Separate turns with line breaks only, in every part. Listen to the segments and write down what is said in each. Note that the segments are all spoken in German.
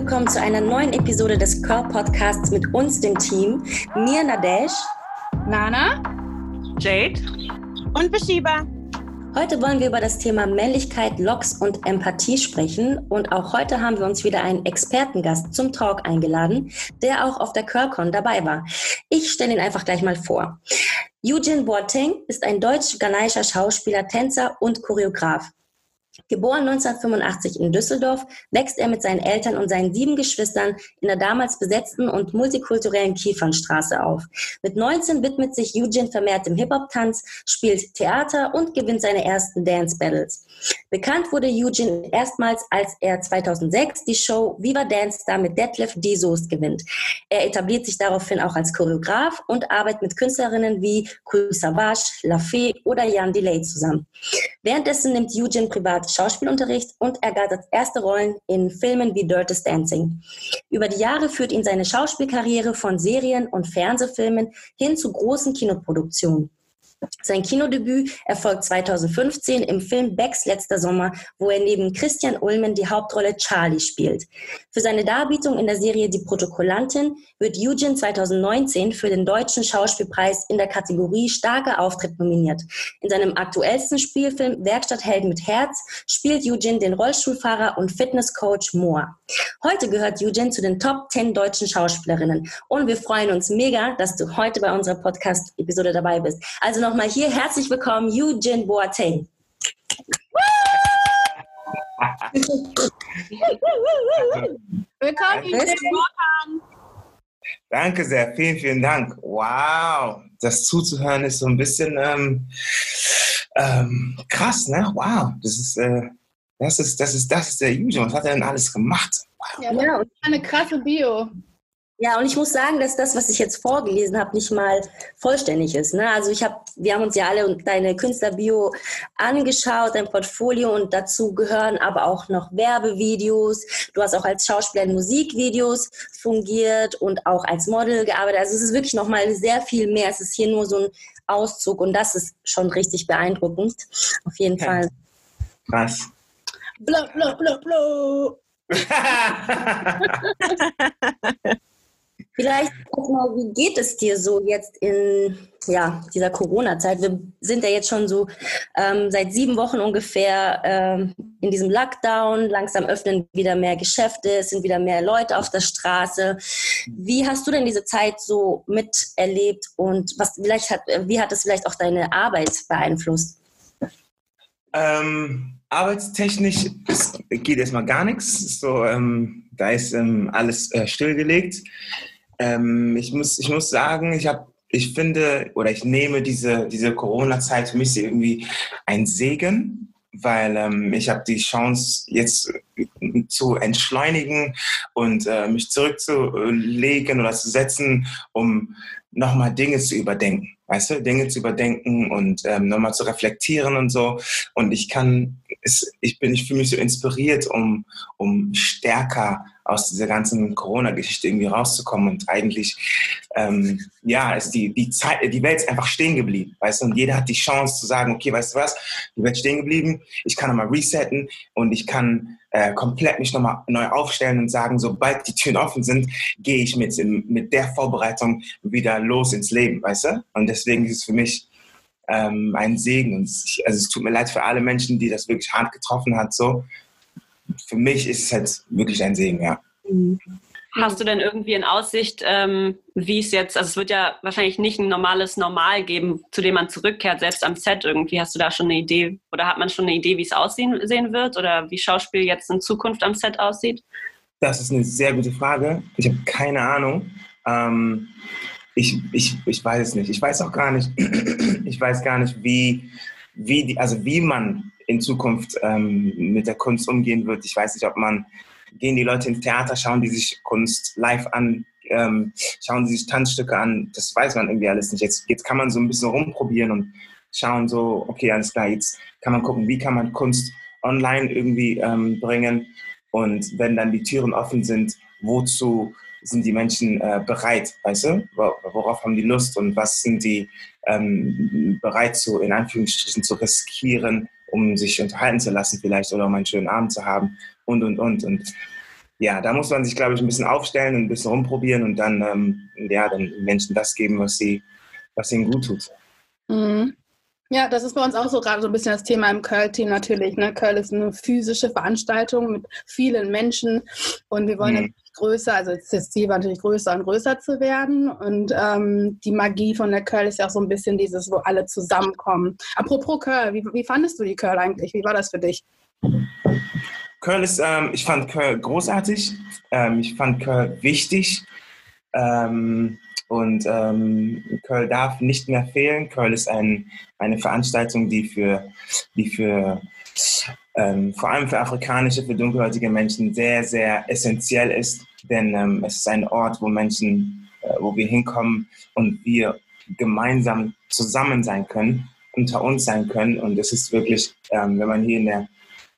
Willkommen zu einer neuen Episode des Curl Podcasts mit uns, dem Team. Mir, Nadesh,
Nana,
Jade
und Beshiba.
Heute wollen wir über das Thema Männlichkeit, Locks und Empathie sprechen. Und auch heute haben wir uns wieder einen Expertengast zum Talk eingeladen, der auch auf der CurlCon dabei war. Ich stelle ihn einfach gleich mal vor. Eugene Boateng ist ein deutsch-ghanaischer Schauspieler, Tänzer und Choreograf. Geboren 1985 in Düsseldorf, wächst er mit seinen Eltern und seinen sieben Geschwistern in der damals besetzten und multikulturellen Kiefernstraße auf. Mit 19 widmet sich Eugene vermehrt dem Hip-Hop-Tanz, spielt Theater und gewinnt seine ersten Dance-Battles. Bekannt wurde Eugene erstmals, als er 2006 die Show Viva Dance Star mit Detlef D. Soest gewinnt. Er etabliert sich daraufhin auch als Choreograf und arbeitet mit Künstlerinnen wie Cool Savage, La Fee oder Jan Delay zusammen. Währenddessen nimmt Eugene privat Schauspielunterricht und ergattert erste Rollen in Filmen wie Dirtest Dancing. Über die Jahre führt ihn seine Schauspielkarriere von Serien und Fernsehfilmen hin zu großen Kinoproduktionen. Sein Kinodebüt erfolgt 2015 im Film Becks letzter Sommer, wo er neben Christian Ulmen die Hauptrolle Charlie spielt. Für seine Darbietung in der Serie Die Protokollantin wird Eugene 2019 für den Deutschen Schauspielpreis in der Kategorie Starker Auftritt nominiert. In seinem aktuellsten Spielfilm Werkstatthelden mit Herz spielt Eugene den Rollstuhlfahrer und Fitnesscoach Moa. Heute gehört Eugene zu den Top 10 deutschen Schauspielerinnen und wir freuen uns mega, dass du heute bei unserer Podcast-Episode dabei bist. Also nochmal hier herzlich willkommen, Eugene Boateng.
Willkommen, Eugene.
Danke sehr, vielen, vielen Dank. Wow, das zuzuhören ist so ein bisschen ähm, ähm, krass, ne? Wow, das ist, äh, das ist, das ist, das ist der Eugene. Was hat er denn alles gemacht? Wow.
Ja, ja. eine krasse Bio.
Ja, und ich muss sagen, dass das, was ich jetzt vorgelesen habe, nicht mal vollständig ist. Ne? Also ich habe, wir haben uns ja alle deine Künstlerbio angeschaut, dein Portfolio und dazu gehören aber auch noch Werbevideos. Du hast auch als Schauspieler in Musikvideos fungiert und auch als Model gearbeitet. Also es ist wirklich noch mal sehr viel mehr. Es ist hier nur so ein Auszug und das ist schon richtig beeindruckend. Auf jeden
Ja.
Fall.
Krass.
Bla, bla, bla, bla.
Vielleicht erstmal, wie geht es dir so jetzt in ja, dieser Corona-Zeit? Wir sind ja jetzt schon so ähm, seit sieben Wochen ungefähr ähm, in diesem Lockdown. Langsam öffnen wieder mehr Geschäfte, es sind wieder mehr Leute auf der Straße. Wie hast du denn diese Zeit so miterlebt und was vielleicht hat, wie hat es vielleicht auch deine Arbeit beeinflusst?
ähm, arbeitstechnisch geht erstmal gar nichts. So, ähm, da ist ähm, alles äh, stillgelegt. Ähm, ich, muss, ich muss sagen, ich habe ich finde oder ich nehme diese, diese Corona-Zeit für mich irgendwie ein Segen, weil ähm, ich habe die Chance jetzt äh, zu entschleunigen und äh, mich zurückzulegen oder zu setzen, um nochmal Dinge zu überdenken. Weißt du, Dinge zu überdenken und ähm, nochmal zu reflektieren und so. Und ich kann, es, ich bin, ich fühle mich so inspiriert, um, um stärker aus dieser ganzen Corona-Geschichte irgendwie rauszukommen. Und eigentlich, ähm, ja, ist die, die Zeit, die Welt ist einfach stehen geblieben, weißt du? Und jeder hat die Chance zu sagen, okay, weißt du was, die Welt stehen geblieben, ich kann nochmal resetten und ich kann äh, komplett mich nochmal neu aufstellen und sagen, sobald die Türen offen sind, gehe ich mit, mit der Vorbereitung wieder los ins Leben, weißt du? Und deswegen ist es für mich ähm, ein Segen. Und ich, also es tut mir leid für alle Menschen, die das wirklich hart getroffen hat. So, für mich ist es halt wirklich ein Segen, ja.
Hast du denn irgendwie in Aussicht, ähm, wie es jetzt, also es wird ja wahrscheinlich nicht ein normales Normal geben, zu dem man zurückkehrt, selbst am Set irgendwie. Hast du da schon eine Idee oder hat man schon eine Idee, wie es aussehen sehen wird oder wie Schauspiel jetzt in Zukunft am Set aussieht?
Das ist eine sehr gute Frage. Ich habe keine Ahnung. Ähm, ich, ich, ich weiß es nicht. Ich weiß auch gar nicht, ich weiß gar nicht, wie, wie, die, also wie man in Zukunft ähm, mit der Kunst umgehen wird. Ich weiß nicht, ob man, gehen die Leute ins Theater, schauen die sich Kunst live an, ähm, schauen sie sich Tanzstücke an. Das weiß man irgendwie alles nicht. Jetzt, jetzt kann man so ein bisschen rumprobieren und schauen so, okay, alles klar, jetzt kann man gucken, wie kann man Kunst online irgendwie ähm, bringen. Und wenn dann die Türen offen sind, wozu sind die Menschen äh, bereit, weißt du? Worauf haben die Lust und was sind die ähm, bereit zu, in Anführungsstrichen, zu riskieren, um sich unterhalten zu lassen vielleicht oder um einen schönen Abend zu haben und, und, und. Und ja, da muss man sich, glaube ich, ein bisschen aufstellen und ein bisschen rumprobieren und dann, ähm, ja, den Menschen das geben, was, sie, was ihnen gut tut.
Mhm. Ja, das ist bei uns auch so gerade so ein bisschen das Thema im Curl-Team natürlich. Ne? Curl ist eine physische Veranstaltung mit vielen Menschen und wir wollen
Mhm.
natürlich größer, also das Ziel war natürlich größer und größer zu werden und ähm, die Magie von der Curl ist ja auch so ein bisschen dieses, wo alle zusammenkommen. Apropos Curl, wie, wie fandest du die Curl eigentlich? Wie war das für dich?
Curl ist, ähm, ich fand Curl großartig, ähm, ich fand Curl wichtig ähm, und ähm, Curl darf nicht mehr fehlen. Curl ist ein, eine Veranstaltung, die für, die für ähm, vor allem für afrikanische, für dunkelhäutige Menschen sehr, sehr essentiell ist, denn ähm, es ist ein Ort, wo Menschen, äh, wo wir hinkommen und wir gemeinsam zusammen sein können, unter uns sein können und es ist wirklich, ähm, wenn man hier in der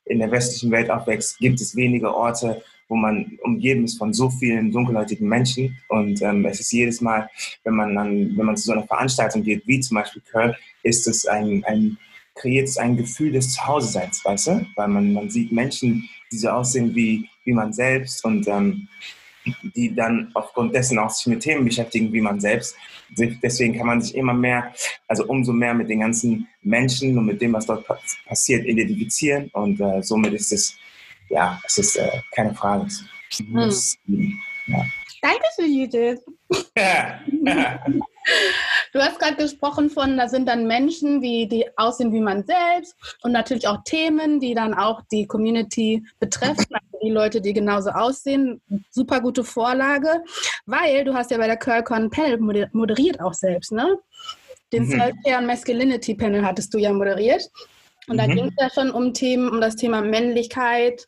in der westlichen Welt aufwächst, gibt es wenige Orte, wo man umgeben ist von so vielen dunkelhäutigen Menschen. Und ähm, es ist jedes Mal, wenn man, dann, wenn man zu so einer Veranstaltung geht, wie zum Beispiel Köln, ist es ein, ein kreiert es ein Gefühl des Zuhause-Seins, weißt du? Weil man, man sieht Menschen, die so aussehen wie, wie man selbst und ähm, die dann aufgrund dessen auch sich mit Themen beschäftigen wie man selbst. Deswegen kann man sich immer mehr, also umso mehr mit den ganzen Menschen und mit dem, was dort passiert, identifizieren. Und äh, somit ist es, ja, es ist äh, keine Frage. Das,
ja. Dankeschön, Judith. Du hast gerade gesprochen von, da sind dann Menschen, die, die aussehen wie man selbst und natürlich auch Themen, die dann auch die Community betreffen, also die Leute, die genauso aussehen. Super gute Vorlage, weil du hast ja bei der CurlCon Panel moderiert auch selbst, ne? Den mhm. Self-Care und Masculinity Panel hattest du ja moderiert. Und da mhm. ging es ja schon um Themen, um das Thema Männlichkeit,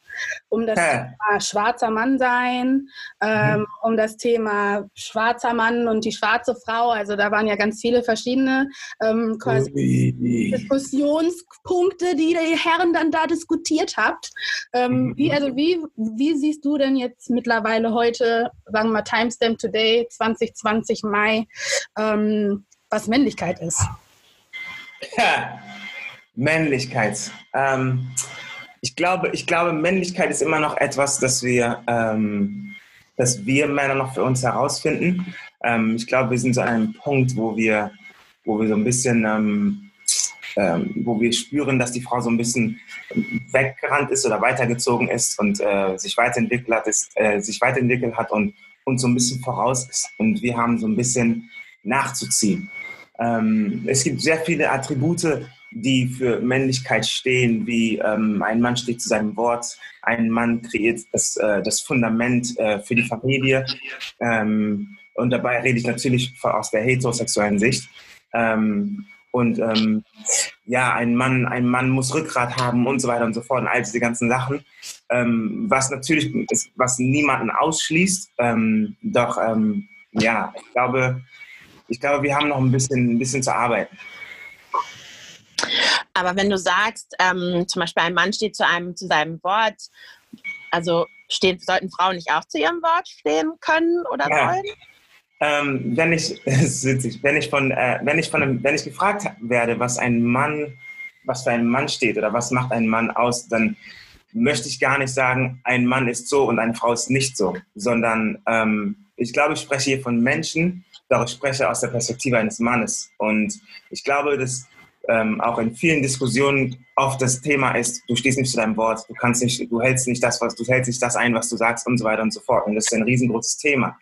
um das ja. Thema schwarzer Mann sein, ähm, mhm. um das Thema schwarzer Mann und die schwarze Frau. Also da waren ja ganz viele verschiedene ähm, Diskussionspunkte, die die Herren dann da diskutiert habt. Ähm, mhm. wie, also wie, wie siehst du denn jetzt mittlerweile heute, sagen wir mal Timestamp Today, 2020 Mai, ähm, was Männlichkeit ist?
Ja. Männlichkeit. Ähm, ich, glaube, ich glaube, Männlichkeit ist immer noch etwas, das wir, ähm, das wir Männer noch für uns herausfinden. Ähm, ich glaube, wir sind so an einem Punkt, wo wir, wo wir so ein bisschen, ähm, ähm, wo wir spüren, dass die Frau so ein bisschen weggerannt ist oder weitergezogen ist und äh, sich weiterentwickelt hat, ist, äh, sich weiterentwickelt hat und uns so ein bisschen voraus ist. Und wir haben so ein bisschen nachzuziehen. Ähm, es gibt sehr viele Attribute, die für Männlichkeit stehen, wie ähm, ein Mann steht zu seinem Wort, ein Mann kreiert das, äh, das Fundament äh, für die Familie. Ähm, und dabei rede ich natürlich aus der heterosexuellen Sicht. Ähm, und ähm, ja, ein Mann, ein Mann muss Rückgrat haben und so weiter und so fort und all diese ganzen Sachen, ähm, was natürlich ist, was niemanden ausschließt. Ähm, doch ja, ich glaube, ich glaube, wir haben noch ein bisschen, ein bisschen zu arbeiten.
Aber wenn du sagst, ähm, zum Beispiel ein Mann steht zu einem zu seinem Wort, also stehen, sollten Frauen nicht auch zu ihrem Wort stehen können oder ja. sollen?
Ähm, wenn ich, witzig, wenn ich von, äh, wenn ich von einem, wenn ich gefragt werde, was ein Mann, was für ein Mann steht oder was macht ein Mann aus, dann möchte ich gar nicht sagen, ein Mann ist so und eine Frau ist nicht so, sondern ähm, ich glaube, ich spreche hier von Menschen, doch ich spreche aus der Perspektive eines Mannes. Und ich glaube, dass ähm, auch in vielen Diskussionen oft das Thema ist, du stehst nicht zu deinem Wort, du kannst nicht, du hältst nicht das, was du hältst nicht das ein, was du sagst und so weiter und so fort. Und das ist ein riesengroßes Thema.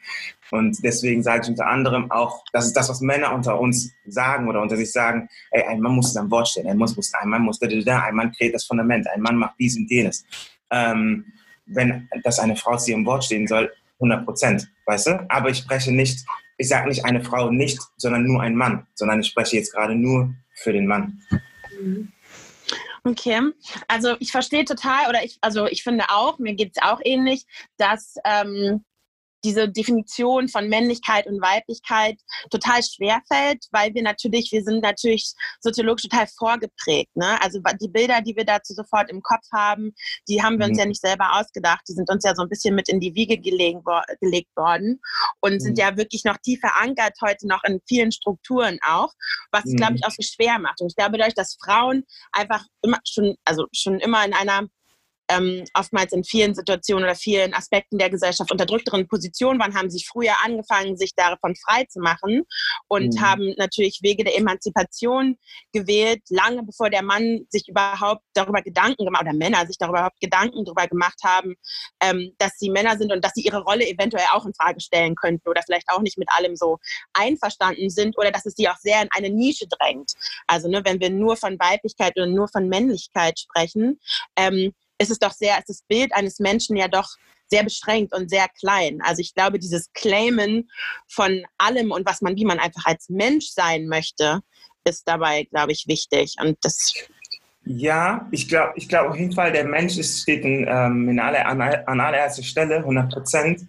Und deswegen sage ich unter anderem auch, das ist das, was Männer unter uns sagen oder unter sich sagen, ey, ein Mann muss zu seinem Wort stehen, ein Mann muss, ein Mann muss, da, ein Mann kreiert das Fundament, ein Mann macht dies und jenes. Ähm, wenn das eine Frau zu ihrem Wort stehen soll, 100 Prozent, weißt du? Aber ich spreche nicht, ich sage nicht eine Frau nicht, sondern nur ein Mann, sondern ich spreche jetzt gerade nur für den Mann.
Okay, also ich verstehe total, oder ich, also ich finde auch, mir geht es auch ähnlich, dass ähm, diese Definition von Männlichkeit und Weiblichkeit total schwer fällt, weil wir natürlich, wir sind natürlich soziologisch total vorgeprägt. Ne? Also die Bilder, die wir dazu sofort im Kopf haben, die haben wir uns mhm. ja nicht selber ausgedacht. Die sind uns ja so ein bisschen mit in die Wiege gelegen, gelegt worden und mhm. sind ja wirklich noch tief verankert heute noch in vielen Strukturen auch, was es, mhm. glaube ich, auch so schwer macht. Und ich glaube, dadurch, dass Frauen einfach immer schon, also schon immer in einer ähm, oftmals in vielen Situationen oder vielen Aspekten der Gesellschaft unterdrückteren Positionen waren, haben sich früher angefangen, sich davon frei zu machen und mhm. haben natürlich Wege der Emanzipation gewählt, lange bevor der Mann sich überhaupt darüber Gedanken gemacht oder Männer sich darüber überhaupt Gedanken darüber gemacht haben, ähm, dass sie Männer sind und dass sie ihre Rolle eventuell auch in Frage stellen könnten oder vielleicht auch nicht mit allem so einverstanden sind oder dass es sie auch sehr in eine Nische drängt. Also ne, wenn wir nur von Weiblichkeit oder nur von Männlichkeit sprechen, ähm, ist es doch sehr, ist das Bild eines Menschen ja doch sehr beschränkt und sehr klein. Also ich glaube, dieses Claimen von allem und was man, wie man einfach als Mensch sein möchte, ist dabei, glaube ich, wichtig. Und das
ja, ich glaube ich glaub auf jeden Fall, der Mensch ist, steht in, ähm, in aller, an, an allererster Stelle, 100 Prozent.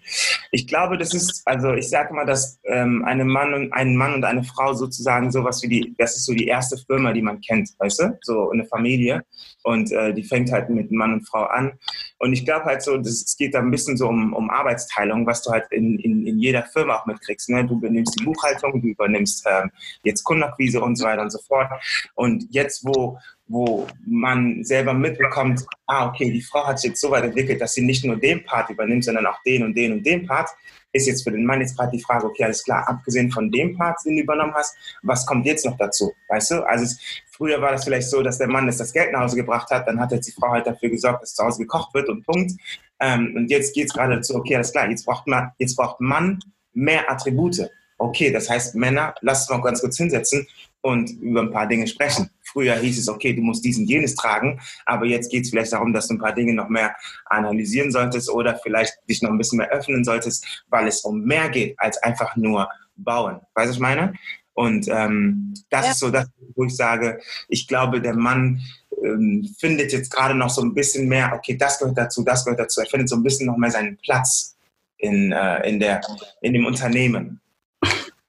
Ich glaube, das ist, also ich sage mal, dass ähm, eine Mann und, ein Mann und eine Frau sozusagen sowas wie die, das ist so die erste Firma, die man kennt, weißt du? So eine Familie. Und äh, die fängt halt mit Mann und Frau an. Und ich glaube halt so, das, es geht da ein bisschen so um, um Arbeitsteilung, was du halt in, in, in jeder Firma auch mitkriegst. Ne? Du übernimmst die Buchhaltung, du übernimmst ähm, jetzt Kundenakquise und so weiter und so fort. Und jetzt, wo wo man selber mitbekommt, ah, okay, die Frau hat sich jetzt so weit entwickelt, dass sie nicht nur den Part übernimmt, sondern auch den und den und den Part, ist jetzt für den Mann jetzt gerade die Frage, okay, alles klar, abgesehen von dem Part, den du übernommen hast, was kommt jetzt noch dazu? Weißt du? Also es, früher war das vielleicht so, dass der Mann das, das Geld nach Hause gebracht hat, dann hat jetzt die Frau halt dafür gesorgt, dass zu Hause gekocht wird und Punkt. Ähm, und jetzt geht es gerade dazu, okay, alles klar, jetzt braucht man, jetzt braucht Mann mehr Attribute. Okay, das heißt, Männer, lasst uns mal ganz kurz hinsetzen und über ein paar Dinge sprechen. Früher hieß es, okay, du musst diesen jenes tragen, aber jetzt geht es vielleicht darum, dass du ein paar Dinge noch mehr analysieren solltest oder vielleicht dich noch ein bisschen mehr öffnen solltest, weil es um mehr geht als einfach nur bauen. Weißt du, was ich meine? Und ähm, das ja. ist so das, wo ich sage, ich glaube, der Mann ähm, findet jetzt gerade noch so ein bisschen mehr, okay, das gehört dazu, das gehört dazu. Er findet so ein bisschen noch mehr seinen Platz in, äh, in, der, in dem Unternehmen.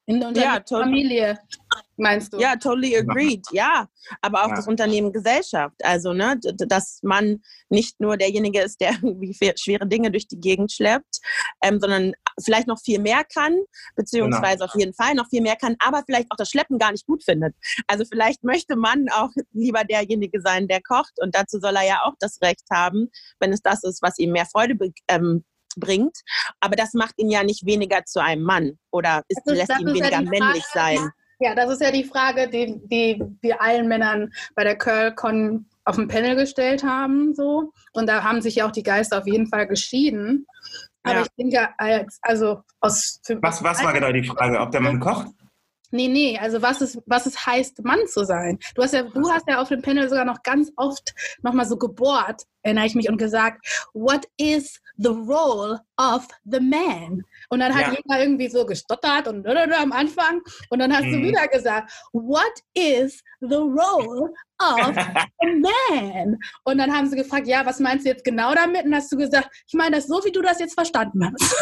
In der ja, Familie, meinst du?
Ja, totally agreed. Ja, aber auch ja. das Unternehmen Gesellschaft. Also, ne, dass man nicht nur derjenige ist, der irgendwie schwere Dinge durch die Gegend schleppt, ähm, sondern vielleicht noch viel mehr kann, beziehungsweise genau. auf jeden Fall noch viel mehr kann, aber vielleicht auch das Schleppen gar nicht gut findet. Also vielleicht möchte man auch lieber derjenige sein, der kocht und dazu soll er ja auch das Recht haben, wenn es das ist, was ihm mehr Freude ähm, bringt. Aber das macht ihn ja nicht weniger zu einem Mann oder ist, ist, lässt ihn weniger ja männlich Frage, sein.
Ja, das ist ja die Frage, die, die wir allen Männern bei der CurlCon auf dem Panel gestellt haben. So. Und da haben sich ja auch die Geister auf jeden Fall geschieden. Aber ja. ich denke, als, also aus.
Was, was war genau die Frage? Ob der Mann kocht?
Nee, nee, also was es, was es heißt, Mann zu sein. Du hast ja, du hast ja auf dem Panel sogar noch ganz oft nochmal so gebohrt, erinnere ich mich, und gesagt, what is the role of the man? Und dann hat ja. jeder irgendwie so gestottert und am Anfang. Und dann hast mhm. du wieder gesagt, what is the role of a man? Und dann haben sie gefragt, ja, was meinst du jetzt genau damit? Und hast du gesagt, ich meine das so, wie du das jetzt verstanden hast.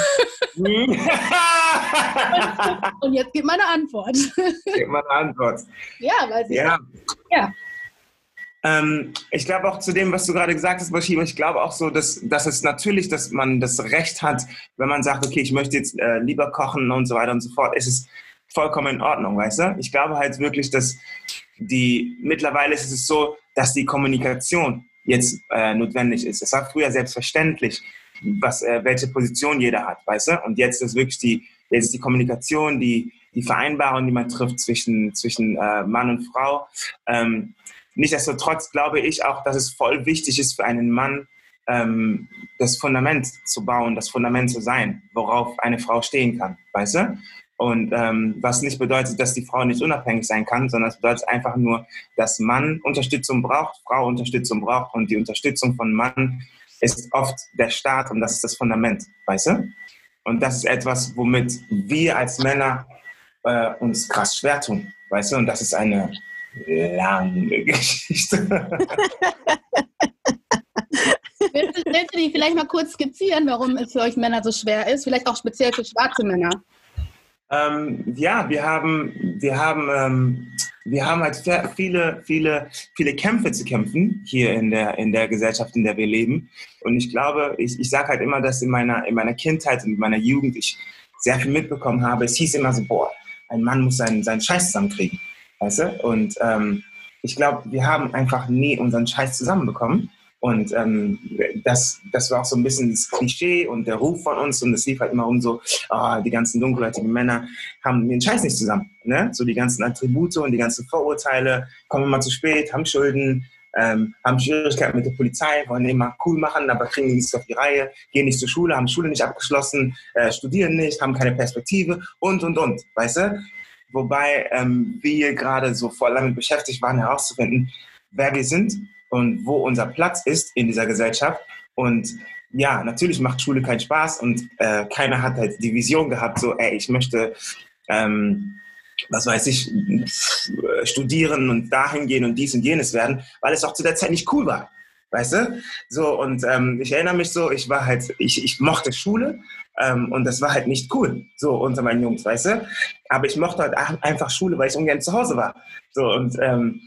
Mhm. und jetzt gib meine Antwort.
Gib meine Antwort.
Ja, weil sie.
Ja. ja. Ähm, ich glaube auch zu dem, was du gerade gesagt hast, Bashir, ich glaube auch so, dass, dass es natürlich, dass man das Recht hat, wenn man sagt, okay, ich möchte jetzt äh, lieber kochen und so weiter und so fort, ist es vollkommen in Ordnung, weißt du? Ich glaube halt wirklich, dass die, mittlerweile ist es so, dass die Kommunikation jetzt äh, notwendig ist. Es war früher selbstverständlich, was, äh, welche Position jeder hat, weißt du? Und jetzt ist wirklich die, jetzt ist die Kommunikation, die, die Vereinbarung, die man trifft zwischen, zwischen äh, Mann und Frau, ähm, Nichtsdestotrotz glaube ich auch, dass es voll wichtig ist für einen Mann, ähm, das Fundament zu bauen, das Fundament zu sein, worauf eine Frau stehen kann, weißt du? Und ähm, was nicht bedeutet, dass die Frau nicht unabhängig sein kann, sondern es bedeutet einfach nur, dass Mann Unterstützung braucht, Frau Unterstützung braucht und die Unterstützung von Mann ist oft der Start und das ist das Fundament, weißt du? Und das ist etwas, womit wir als Männer äh, uns krass schwer tun, weißt du? Und das ist eine lange Geschichte.
willst, du, willst du die vielleicht mal kurz skizzieren, warum es für euch Männer so schwer ist? Vielleicht auch speziell für schwarze Männer.
Ähm, ja, wir haben, wir haben, ähm, wir haben halt viele, viele, viele Kämpfe zu kämpfen hier in der, in der Gesellschaft, in der wir leben. Und ich glaube, ich, ich sage halt immer, dass in meiner, in meiner Kindheit und in meiner Jugend ich sehr viel mitbekommen habe. Es hieß immer so, boah, ein Mann muss seinen, seinen Scheiß zusammenkriegen. Weißt du? Und ähm, ich glaube, wir haben einfach nie unseren Scheiß zusammenbekommen. Und ähm, das, das war auch so ein bisschen das Klischee und der Ruf von uns. Und es lief halt immer um so, oh, die ganzen dunkelhäutigen Männer haben den Scheiß nicht zusammen. Ne? So die ganzen Attribute und die ganzen Vorurteile, kommen immer zu spät, haben Schulden, ähm, haben Schwierigkeiten mit der Polizei, wollen immer cool machen, aber kriegen nichts auf die Reihe, gehen nicht zur Schule, haben Schule nicht abgeschlossen, äh, studieren nicht, haben keine Perspektive und, und, und, weißt du? Wobei ähm, wir gerade so voll damit beschäftigt waren, herauszufinden, wer wir sind und wo unser Platz ist in dieser Gesellschaft. Und ja, natürlich macht Schule keinen Spaß und äh, keiner hat halt die Vision gehabt, so, ey, ich möchte, ähm, was weiß ich, studieren und dahin gehen und dies und jenes werden, weil es auch zu der Zeit nicht cool war. Weißt du? So, und ähm, ich erinnere mich so, ich war halt, ich, ich mochte Schule ähm, und das war halt nicht cool, so unter meinen Jungs, weißt du? Aber ich mochte halt einfach Schule, weil ich ungern zu Hause war. So, und ähm,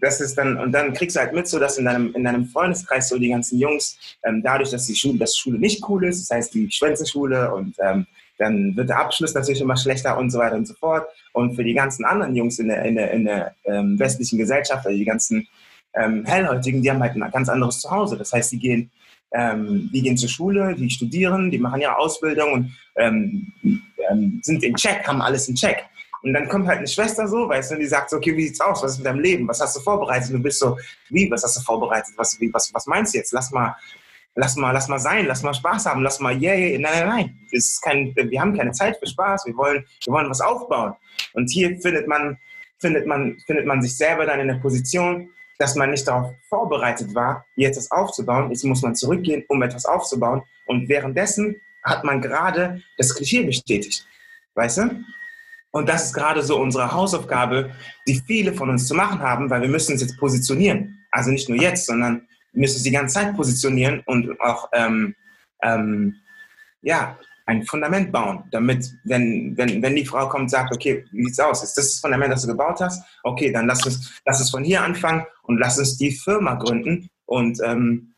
das ist dann, und dann kriegst du halt mit, so dass in deinem, in deinem Freundeskreis so die ganzen Jungs, ähm, dadurch, dass die Schule, dass Schule nicht cool ist, das heißt die schwänze Schule und ähm, dann wird der Abschluss natürlich immer schlechter und so weiter und so fort. Und für die ganzen anderen Jungs in der, in der, in der ähm, westlichen Gesellschaft, also die ganzen ähm, Hellhäutigen, die haben halt ein ganz anderes Zuhause. Das heißt, die gehen, ähm, die gehen zur Schule, die studieren, die machen ja Ausbildung und ähm, ähm, sind in Check, haben alles in Check. Und dann kommt halt eine Schwester so, weißt du, die sagt so, okay, wie sieht's aus? Was ist mit deinem Leben? Was hast du vorbereitet? Und du bist so, wie, was hast du vorbereitet? Was, wie, was, was meinst du jetzt? Lass mal, lass mal, lass mal sein, lass mal Spaß haben, lass mal, yeah, yeah. nein, nein, nein. Das ist kein, wir haben keine Zeit für Spaß, wir wollen, wir wollen was aufbauen. Und hier findet man, findet man, findet man sich selber dann in der Position, dass man nicht darauf vorbereitet war, jetzt das aufzubauen. Jetzt muss man zurückgehen, um etwas aufzubauen. Und währenddessen hat man gerade das Klischee bestätigt. Weißt du? Und das ist gerade so unsere Hausaufgabe, die viele von uns zu machen haben, weil wir müssen uns jetzt positionieren. Also nicht nur jetzt, sondern müssen uns die ganze Zeit positionieren und auch ähm, ähm, ja, ein Fundament bauen, damit, wenn, wenn, wenn die Frau kommt und sagt, okay, wie sieht's aus? Ist das das Fundament, das du gebaut hast? Okay, dann lass uns, lass uns von hier anfangen und lass uns die Firma gründen und ähm,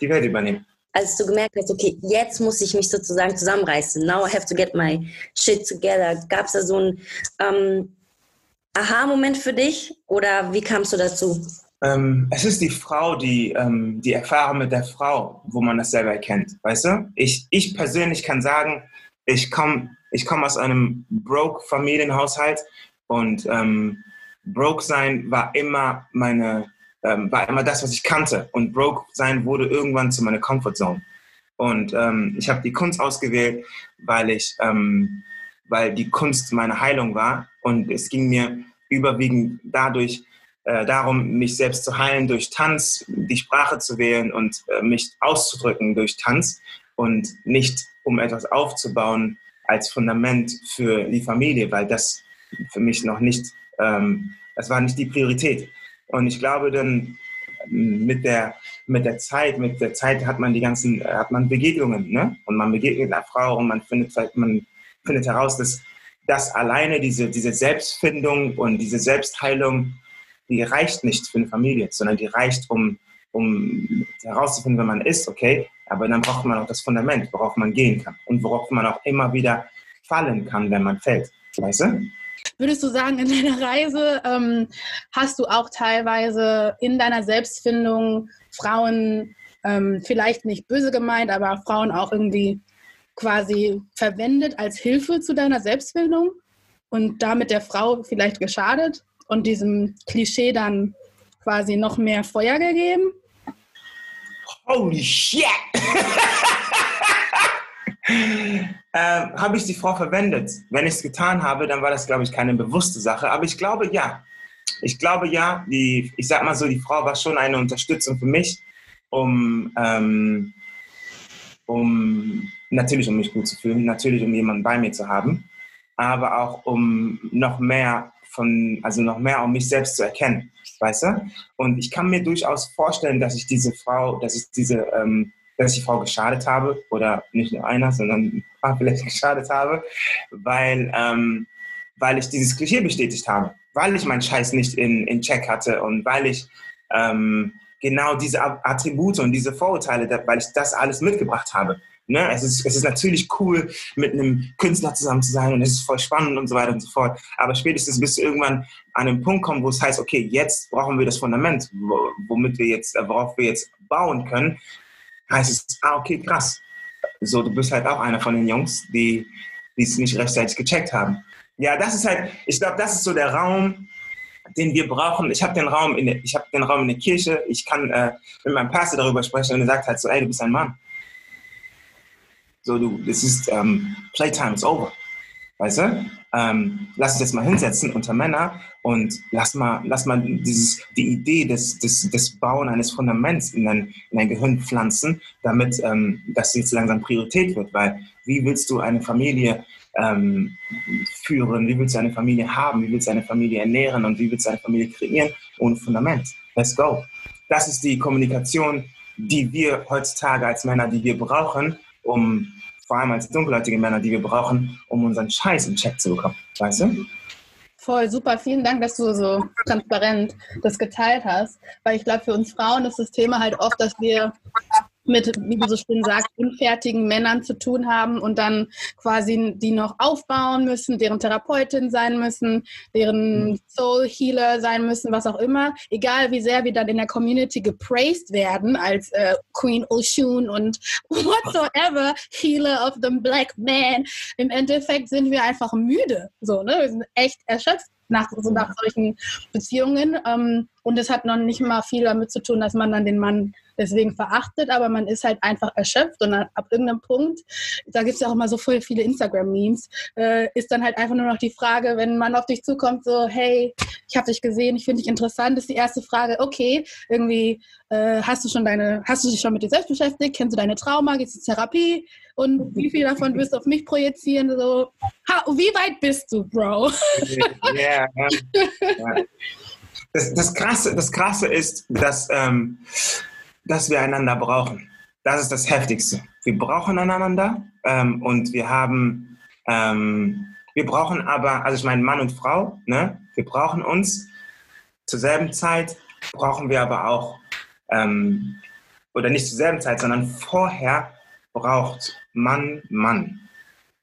die Welt übernehmen
als du gemerkt hast, okay, jetzt muss ich mich sozusagen zusammenreißen, now I have to get my shit together, gab es da so einen ähm, Aha-Moment für dich oder wie kamst du dazu?
Ähm, es ist die Frau, die, ähm, die Erfahrung mit der Frau, wo man das selber erkennt, weißt du? Ich, ich persönlich kann sagen, ich komme ich komm aus einem Broke-Familienhaushalt und ähm, Broke sein war immer meine, ähm, war immer das, was ich kannte. Und broke sein wurde irgendwann zu meiner Comfortzone. Und ähm, ich habe die Kunst ausgewählt, weil ich, ähm, weil die Kunst meine Heilung war. Und es ging mir überwiegend dadurch äh, darum, mich selbst zu heilen durch Tanz, die Sprache zu wählen und äh, mich auszudrücken durch Tanz und nicht um etwas aufzubauen als Fundament für die Familie, weil das für mich noch nicht, ähm, das war nicht die Priorität. Und ich glaube dann mit der, mit der Zeit, mit der Zeit hat man die ganzen, hat man Begegnungen, ne? Und man begegnet einer Frau und man findet, man findet heraus, dass das alleine, diese, diese Selbstfindung und diese Selbstheilung, die reicht nicht für eine Familie, sondern die reicht, um, um herauszufinden, wer man ist, okay? Aber dann braucht man auch das Fundament, worauf man gehen kann und worauf man auch immer wieder fallen kann, wenn man fällt. Weißt du?
Würdest du sagen, in deiner Reise ähm, hast du auch teilweise in deiner Selbstfindung Frauen, ähm, vielleicht nicht böse gemeint, aber Frauen auch irgendwie quasi verwendet als Hilfe zu deiner Selbstfindung und damit der Frau vielleicht geschadet und diesem Klischee dann quasi noch mehr Feuer gegeben?
Holy shit! äh, habe ich die Frau verwendet? Wenn ich es getan habe, dann war das, glaube ich, keine bewusste Sache. Aber ich glaube, ja. Ich glaube, ja. Die, ich sag mal so, die Frau war schon eine Unterstützung für mich, um, ähm, um natürlich, um mich gut zu fühlen, natürlich, um jemanden bei mir zu haben, aber auch um noch mehr von, also noch mehr, um mich selbst zu erkennen, weißt du? Und ich kann mir durchaus vorstellen, dass ich diese Frau, dass ich diese ähm, dass ich die Frau geschadet habe oder nicht nur einer, sondern ein paar vielleicht geschadet habe, weil, ähm, weil ich dieses Klischee bestätigt habe, weil ich meinen Scheiß nicht in, in Check hatte und weil ich ähm, genau diese Attribute und diese Vorurteile, weil ich das alles mitgebracht habe. Ne? Es, ist, es ist natürlich cool, mit einem Künstler zusammen zu sein und es ist voll spannend und so weiter und so fort. Aber spätestens bist du irgendwann an einem Punkt kommen, wo es heißt, okay, jetzt brauchen wir das Fundament, womit wir jetzt, worauf wir jetzt bauen können, heißt es, ah, okay, krass. So, du bist halt auch einer von den Jungs, die es nicht rechtzeitig gecheckt haben. Ja, das ist halt, ich glaube, das ist so der Raum, den wir brauchen. Ich habe den Raum in der, den Raum in der Kirche. Ich kann äh, mit meinem Pastor darüber sprechen und er sagt halt so, ey, du bist ein Mann. So, du, das ist ähm, Playtime is over. Weißt du? Ähm, lass uns jetzt mal hinsetzen unter Männer und lass mal, lass mal dieses, die Idee des, des, des Bauen eines Fundaments in dein, in dein Gehirn pflanzen, damit ähm, das jetzt langsam Priorität wird. Weil wie willst du eine Familie ähm, führen? Wie willst du eine Familie haben? Wie willst du eine Familie ernähren? Und wie willst du eine Familie kreieren ohne Fundament? Let's go. Das ist die Kommunikation, die wir heutzutage als Männer, die wir brauchen, um vor allem als dunkelhäutige Männer, die wir brauchen, um unseren Scheiß in Check zu bekommen. Weißt du?
Voll, super. Vielen Dank, dass du so transparent das geteilt hast. Weil ich glaube, für uns Frauen ist das Thema halt oft, dass wir mit, wie du so schön sagst, unfertigen Männern zu tun haben und dann quasi die noch aufbauen müssen, deren Therapeutin sein müssen, deren mhm. Soul Healer sein müssen, was auch immer. Egal wie sehr wir dann in der Community gepraised werden als äh, Queen Oshun und whatsoever, Healer of the Black Man. Im Endeffekt sind wir einfach müde. So, ne? Wir sind echt erschöpft nach, so nach solchen Beziehungen. Ähm, und es hat noch nicht mal viel damit zu tun, dass man dann den Mann deswegen verachtet, aber man ist halt einfach erschöpft und dann ab irgendeinem Punkt, da gibt es ja auch immer so voll viele Instagram-Memes, äh, ist dann halt einfach nur noch die Frage, wenn man auf dich zukommt, so, hey, ich habe dich gesehen, ich finde dich interessant, ist die erste Frage, okay, irgendwie äh, hast du schon deine, hast du dich schon mit dir selbst beschäftigt, kennst du deine Trauma, gehst du zur Therapie und wie viel davon wirst du auf mich projizieren, so, ha, wie weit bist du, Bro?
Ja, yeah, yeah. Das, das, Krasse, das Krasse ist, dass ähm, dass wir einander brauchen. Das ist das Heftigste. Wir brauchen einander ähm, und wir haben, ähm, wir brauchen aber, also ich meine Mann und Frau, ne? wir brauchen uns. Zur selben Zeit brauchen wir aber auch, ähm, oder nicht zur selben Zeit, sondern vorher braucht Mann Mann,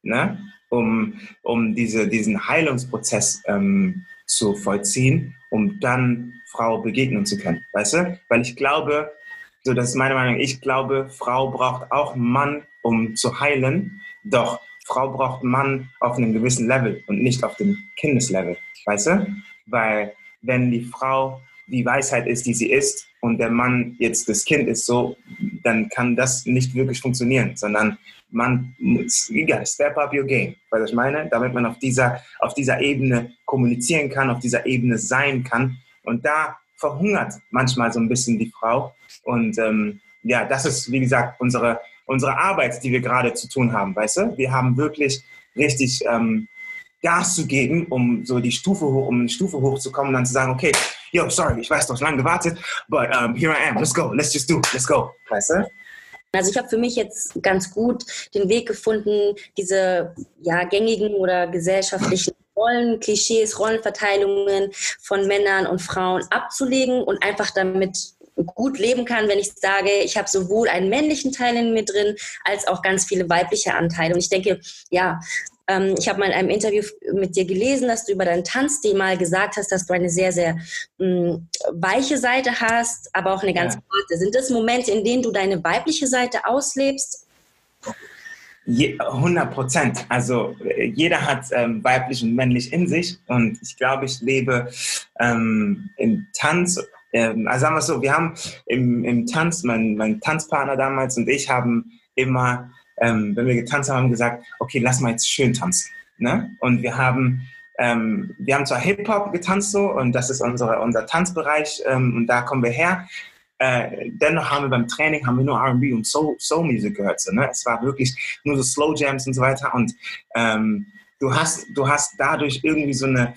ne? um, um diese, diesen Heilungsprozess ähm, zu vollziehen, um dann Frau begegnen zu können. Weißt du? Weil ich glaube, so, das ist meine Meinung. Ich glaube, Frau braucht auch Mann, um zu heilen. Doch Frau braucht Mann auf einem gewissen Level und nicht auf dem Kindeslevel. Weißt du? Weil wenn die Frau die Weisheit ist, die sie ist, und der Mann jetzt das Kind ist so, dann kann das nicht wirklich funktionieren, sondern man muss, gotta step up your game, weißt du, ich meine? Damit man auf dieser, auf dieser Ebene kommunizieren kann, auf dieser Ebene sein kann. Und da verhungert manchmal so ein bisschen die Frau. Und ähm, ja, das ist, wie gesagt, unsere, unsere Arbeit, die wir gerade zu tun haben, weißt du? Wir haben wirklich richtig ähm, Gas zu geben, um so die Stufe hoch, um eine Stufe hochzukommen und dann zu sagen, okay, yo, sorry, ich weiß, du hast lange gewartet, but um, here I am, let's go, let's just do, let's go, weißt du?
Also ich habe für mich jetzt ganz gut den Weg gefunden, diese ja, gängigen oder gesellschaftlichen Rollen, Klischees, Rollenverteilungen von Männern und Frauen abzulegen und einfach damit gut leben kann, wenn ich sage, ich habe sowohl einen männlichen Teil in mir drin, als auch ganz viele weibliche Anteile. Und ich denke, ja, ähm, ich habe mal in einem Interview mit dir gelesen, dass du über deinen Tanzstil mal gesagt hast, dass du eine sehr, sehr mh, mm, weiche Seite hast, aber auch eine ganz ja. harte. Sind das Momente, in denen du deine weibliche Seite auslebst?
100 Prozent. Also jeder hat ähm, weiblich und männlich in sich und ich glaube, ich lebe ähm, im Tanz. Ähm, also sagen wir es so, wir haben im, im Tanz, mein, mein Tanzpartner damals und ich haben immer, ähm, wenn wir getanzt haben, haben gesagt, okay, lass mal jetzt schön tanzen. Ne? Und wir haben ähm, wir haben zwar Hip-Hop getanzt so und das ist unsere, unser Tanzbereich ähm, und da kommen wir her. Äh, dennoch haben wir beim Training haben wir nur R&B und Soul, Soul Music gehört. So, ne? Es war wirklich nur so Slow Jams und so weiter. Und ähm, du hast du hast dadurch irgendwie so eine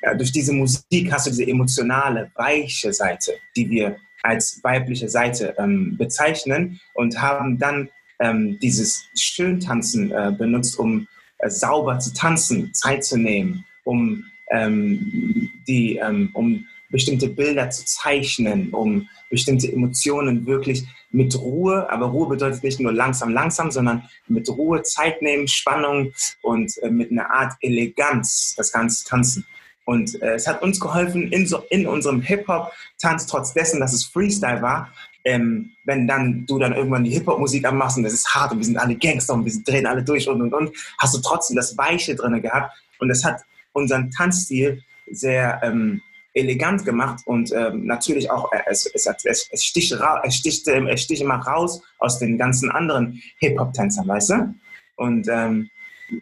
ja, durch diese Musik hast du diese emotionale weiche Seite, die wir als weibliche Seite ähm, bezeichnen und haben dann ähm, dieses Schöntanzen äh, benutzt, um äh, sauber zu tanzen, Zeit zu nehmen, um ähm, die ähm, um bestimmte Bilder zu zeichnen, um bestimmte Emotionen wirklich mit Ruhe, aber Ruhe bedeutet nicht nur langsam, langsam, sondern mit Ruhe Zeit nehmen, Spannung und äh, mit einer Art Eleganz das Ganze tanzen. Und äh, es hat uns geholfen in, so, in unserem Hip-Hop-Tanz, trotz dessen, dass es Freestyle war, ähm, wenn dann du dann irgendwann die Hip-Hop-Musik anmachst und das ist hart und wir sind alle Gangster und wir drehen alle durch und und und, hast du trotzdem das Weiche drin gehabt und das hat unseren Tanzstil sehr ähm, elegant gemacht und ähm, natürlich auch, äh, es, es, es, es, sticht es, sticht, äh, es immer raus aus den ganzen anderen Hip-Hop-Tänzern, weißt du? Und ähm,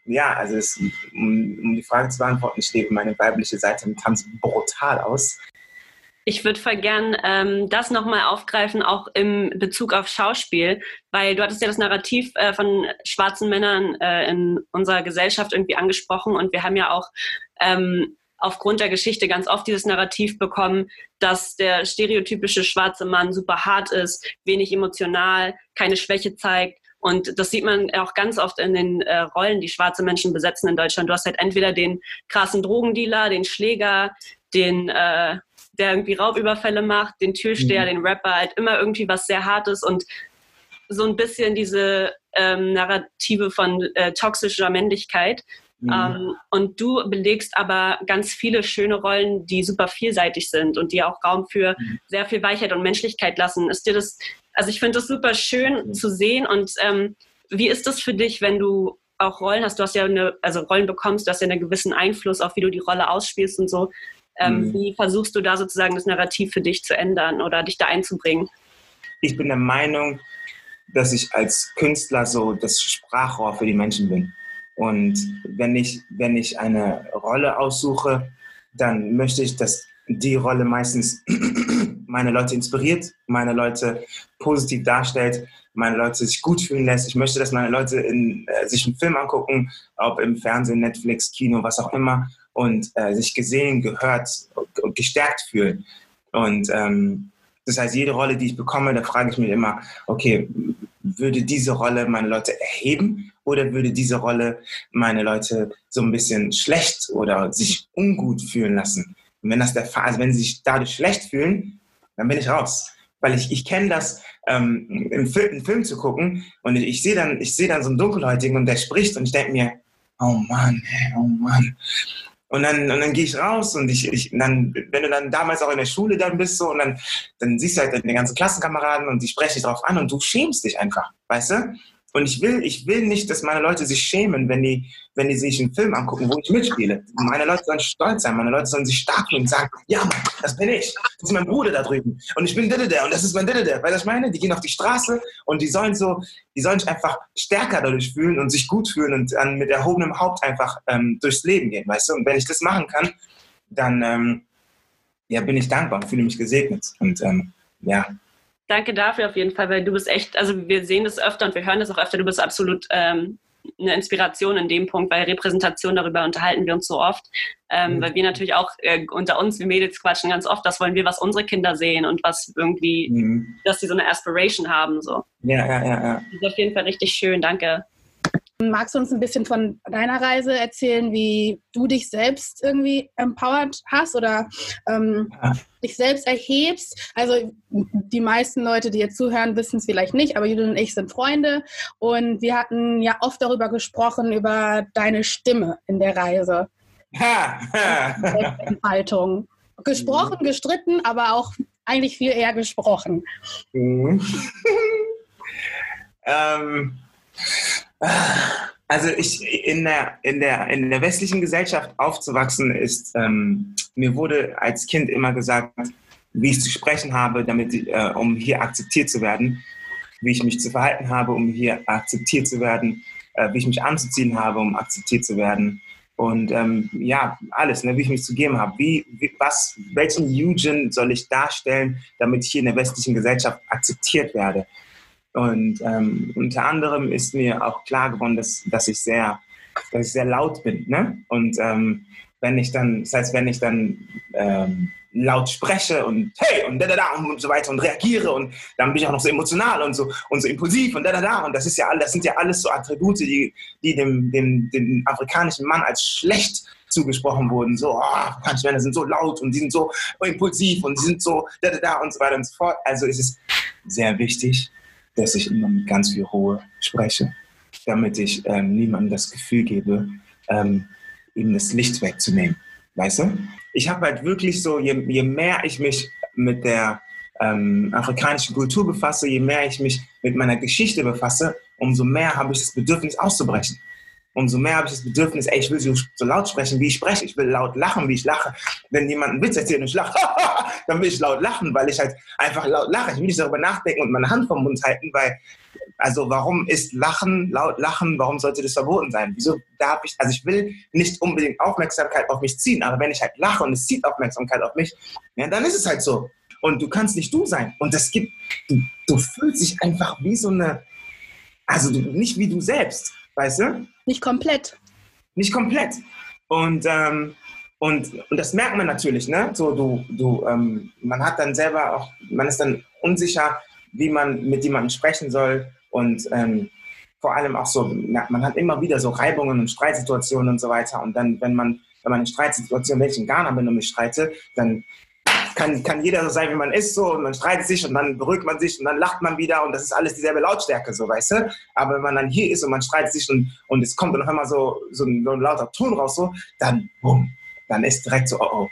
ja, also es, um, um, die Frage zu beantworten, ich lebe meine weibliche Seite im Tanz brutal aus.
Ich würde voll gern ähm, das nochmal aufgreifen, auch im Bezug auf Schauspiel, weil du hattest ja das Narrativ äh, von schwarzen Männern äh, in unserer Gesellschaft irgendwie angesprochen und wir haben ja auch ähm, aufgrund der Geschichte ganz oft dieses Narrativ bekommen, dass der stereotypische schwarze Mann super hart ist, wenig emotional, keine Schwäche zeigt. Und das sieht man auch ganz oft in den äh, Rollen, die schwarze Menschen besetzen in Deutschland. Du hast halt entweder den krassen Drogendealer, den Schläger, den äh, der irgendwie Raubüberfälle macht, den Türsteher, mhm. den Rapper, halt immer irgendwie was sehr Hartes und so ein bisschen diese ähm, Narrative von äh, toxischer Männlichkeit. Mhm. Ähm, und du belegst aber ganz viele schöne Rollen, die super vielseitig sind und die auch Raum für mhm. sehr viel Weichheit und Menschlichkeit lassen. Ist dir das, also ich finde das super schön mhm. zu sehen und ähm, wie ist das für dich, wenn du auch Rollen hast? Du hast ja eine, also Rollen bekommst, du hast ja einen gewissen Einfluss auf, wie du die Rolle ausspielst und so. Ähm, mhm. Wie versuchst du da sozusagen das Narrativ für dich zu ändern oder dich da einzubringen?
Ich bin der Meinung, dass ich als Künstler so das Sprachrohr für die Menschen bin. Und wenn ich, wenn ich eine Rolle aussuche, dann möchte ich, dass die Rolle meistens meine Leute inspiriert, meine Leute positiv darstellt, meine Leute sich gut fühlen lässt. Ich möchte, dass meine Leute in, äh, sich einen Film angucken, ob im Fernsehen, Netflix, Kino, was auch immer, und äh, sich gesehen, gehört und gestärkt fühlen. Und ähm, das heißt, jede Rolle, die ich bekomme, da frage ich mich immer, okay, würde diese Rolle meine Leute erheben oder würde diese Rolle meine Leute so ein bisschen schlecht oder sich ungut fühlen lassen? Und wenn das der Fall, also wenn sie sich dadurch schlecht fühlen, dann bin ich raus. Weil ich, ich kenne das, ähm, einen, Film, einen Film zu gucken und ich, ich sehe dann, ich sehe dann so einen Dunkelhäutigen und der spricht und ich denke mir, oh Mann, oh Mann. Und dann, und dann gehe ich raus und ich, ich dann, wenn du dann damals auch in der Schule dann bist so und dann, dann siehst du halt deine ganzen Klassenkameraden und die sprechen dich drauf an und du schämst dich einfach, weißt du? Und ich will, ich will nicht, dass meine Leute sich schämen, wenn die, wenn die sich einen Film angucken, wo ich mitspiele. Meine Leute sollen stolz sein, meine Leute sollen sich stark fühlen und sagen, ja Mann, das bin ich. Das ist mein Bruder da drüben. Und ich bin der und das ist mein der. Weil ich meine, die gehen auf die Straße und die sollen so, die sollen sich einfach stärker dadurch fühlen und sich gut fühlen und dann mit erhobenem Haupt einfach ähm, durchs Leben gehen, weißt du? Und wenn ich das machen kann, dann ähm, ja, bin ich dankbar, fühle mich gesegnet. Und ähm, ja,
danke dafür auf jeden Fall, weil du bist echt, also wir sehen das öfter und wir hören das auch öfter, du bist absolut ähm, eine Inspiration in dem Punkt, weil Repräsentation, darüber unterhalten wir uns so oft, ähm, mhm. weil wir natürlich auch äh, unter uns, wie Mädels quatschen ganz oft, das wollen wir, was unsere Kinder sehen und was irgendwie, mhm. dass sie so eine Aspiration haben. So.
Ja, ja, ja, ja.
Das ist auf jeden Fall richtig schön, danke.
Magst du uns ein bisschen von deiner Reise erzählen, wie du dich selbst irgendwie empowered hast oder ähm, ja. dich selbst erhebst? Also die meisten Leute, die jetzt zuhören, wissen es vielleicht nicht, aber Judith und ich sind Freunde und wir hatten ja oft darüber gesprochen, über deine Stimme in der Reise. Entfaltung. Gesprochen, mhm. gestritten, aber auch eigentlich viel eher gesprochen. Mhm.
ähm also ich in der, in der, in der westlichen Gesellschaft aufzuwachsen ist, ähm, mir wurde als Kind immer gesagt, wie ich zu sprechen habe, damit, äh, um hier akzeptiert zu werden, wie ich mich zu verhalten habe, um hier akzeptiert zu werden, äh, wie ich mich anzuziehen habe, um akzeptiert zu werden. Und ähm, ja, alles, ne, wie ich mich zu geben habe. Wie, wie, was, welchen Eugen soll ich darstellen, damit ich hier in der westlichen Gesellschaft akzeptiert werde? Und ähm, unter anderem ist mir auch klar geworden, dass, dass, ich, sehr, dass ich sehr laut bin. Ne? Und ähm, wenn ich dann, das heißt, wenn ich dann ähm, laut spreche und hey und da da da und so weiter und reagiere und dann bin ich auch noch so emotional und so und so impulsiv und da da da und das ist ja alles, das sind ja alles so Attribute, die, die dem, dem, dem afrikanischen Mann als schlecht zugesprochen wurden. So, oh, manche Männer sind so laut und die sind so impulsiv und die sind so da da da und so weiter und so fort. Also ist es sehr wichtig, dass ich immer mit ganz viel Ruhe spreche, damit ich ähm, niemandem das Gefühl gebe, ähm, ihm das Licht wegzunehmen. Weißt du? Ich habe halt wirklich so, je, je mehr ich mich mit der ähm, afrikanischen Kultur befasse, je mehr ich mich mit meiner Geschichte befasse, umso mehr habe ich das Bedürfnis auszubrechen. Umso mehr habe ich das Bedürfnis, ey, ich will so, so laut sprechen, wie ich spreche. Ich will laut lachen, wie ich lache. Wenn jemand einen Witz erzählt und ich lache, dann will ich laut lachen, weil ich halt einfach laut lache. Ich will nicht darüber nachdenken und meine Hand vom Mund halten, weil also warum ist Lachen, laut Lachen, warum sollte das verboten sein? Wieso darf ich, also ich will nicht unbedingt Aufmerksamkeit auf mich ziehen, aber wenn ich halt lache und es zieht Aufmerksamkeit auf mich, ja, dann ist es halt so. Und du kannst nicht du sein. Und es gibt, du, du fühlst dich einfach wie so eine, also du, nicht wie du selbst, weißt du?
Nicht komplett.
Nicht komplett. Und, ähm, und, und das merkt man natürlich, ne? So, du, du, ähm, man hat dann selber auch, man ist dann unsicher, wie man mit jemandem sprechen soll. Und ähm, vor allem auch so, man hat immer wieder so Reibungen und Streitsituationen und so weiter. Und dann, wenn man, wenn man in Streitsituationen, wenn ich in Ghana bin und mich streite, dann kann, kann jeder so sein, wie man ist, so, und man streitet sich und dann beruhigt man sich und dann lacht man wieder und das ist alles dieselbe Lautstärke, so, weißt du? Aber wenn man dann hier ist und man streitet sich und, und es kommt dann auf einmal so, so, ein, so ein lauter Ton raus, so, dann, bumm, dann ist direkt so, oh, oh,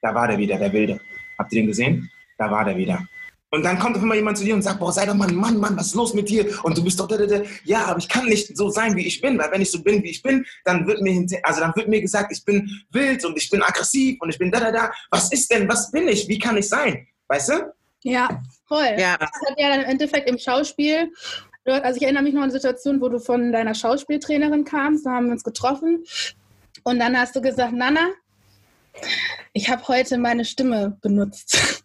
da war der wieder, der Wilde. Habt ihr den gesehen? Da war der wieder. Und dann kommt auf einmal jemand zu dir und sagt, boah, sei doch mal ein Mann, Mann, was ist los mit dir? Und du bist doch, da, da, da. ja, aber ich kann nicht so sein, wie ich bin, weil wenn ich so bin, wie ich bin, dann wird mir, also dann wird mir gesagt, ich bin wild und ich bin aggressiv und ich bin da, da, da. Was ist denn, was bin ich? Wie kann ich sein? Weißt du?
Ja, voll. Ja. Das hat ja dann im Endeffekt im Schauspiel, also ich erinnere mich noch an eine Situation, wo du von deiner Schauspieltrainerin kamst, da haben wir uns getroffen und dann hast du gesagt, Nana, ich habe heute meine Stimme benutzt.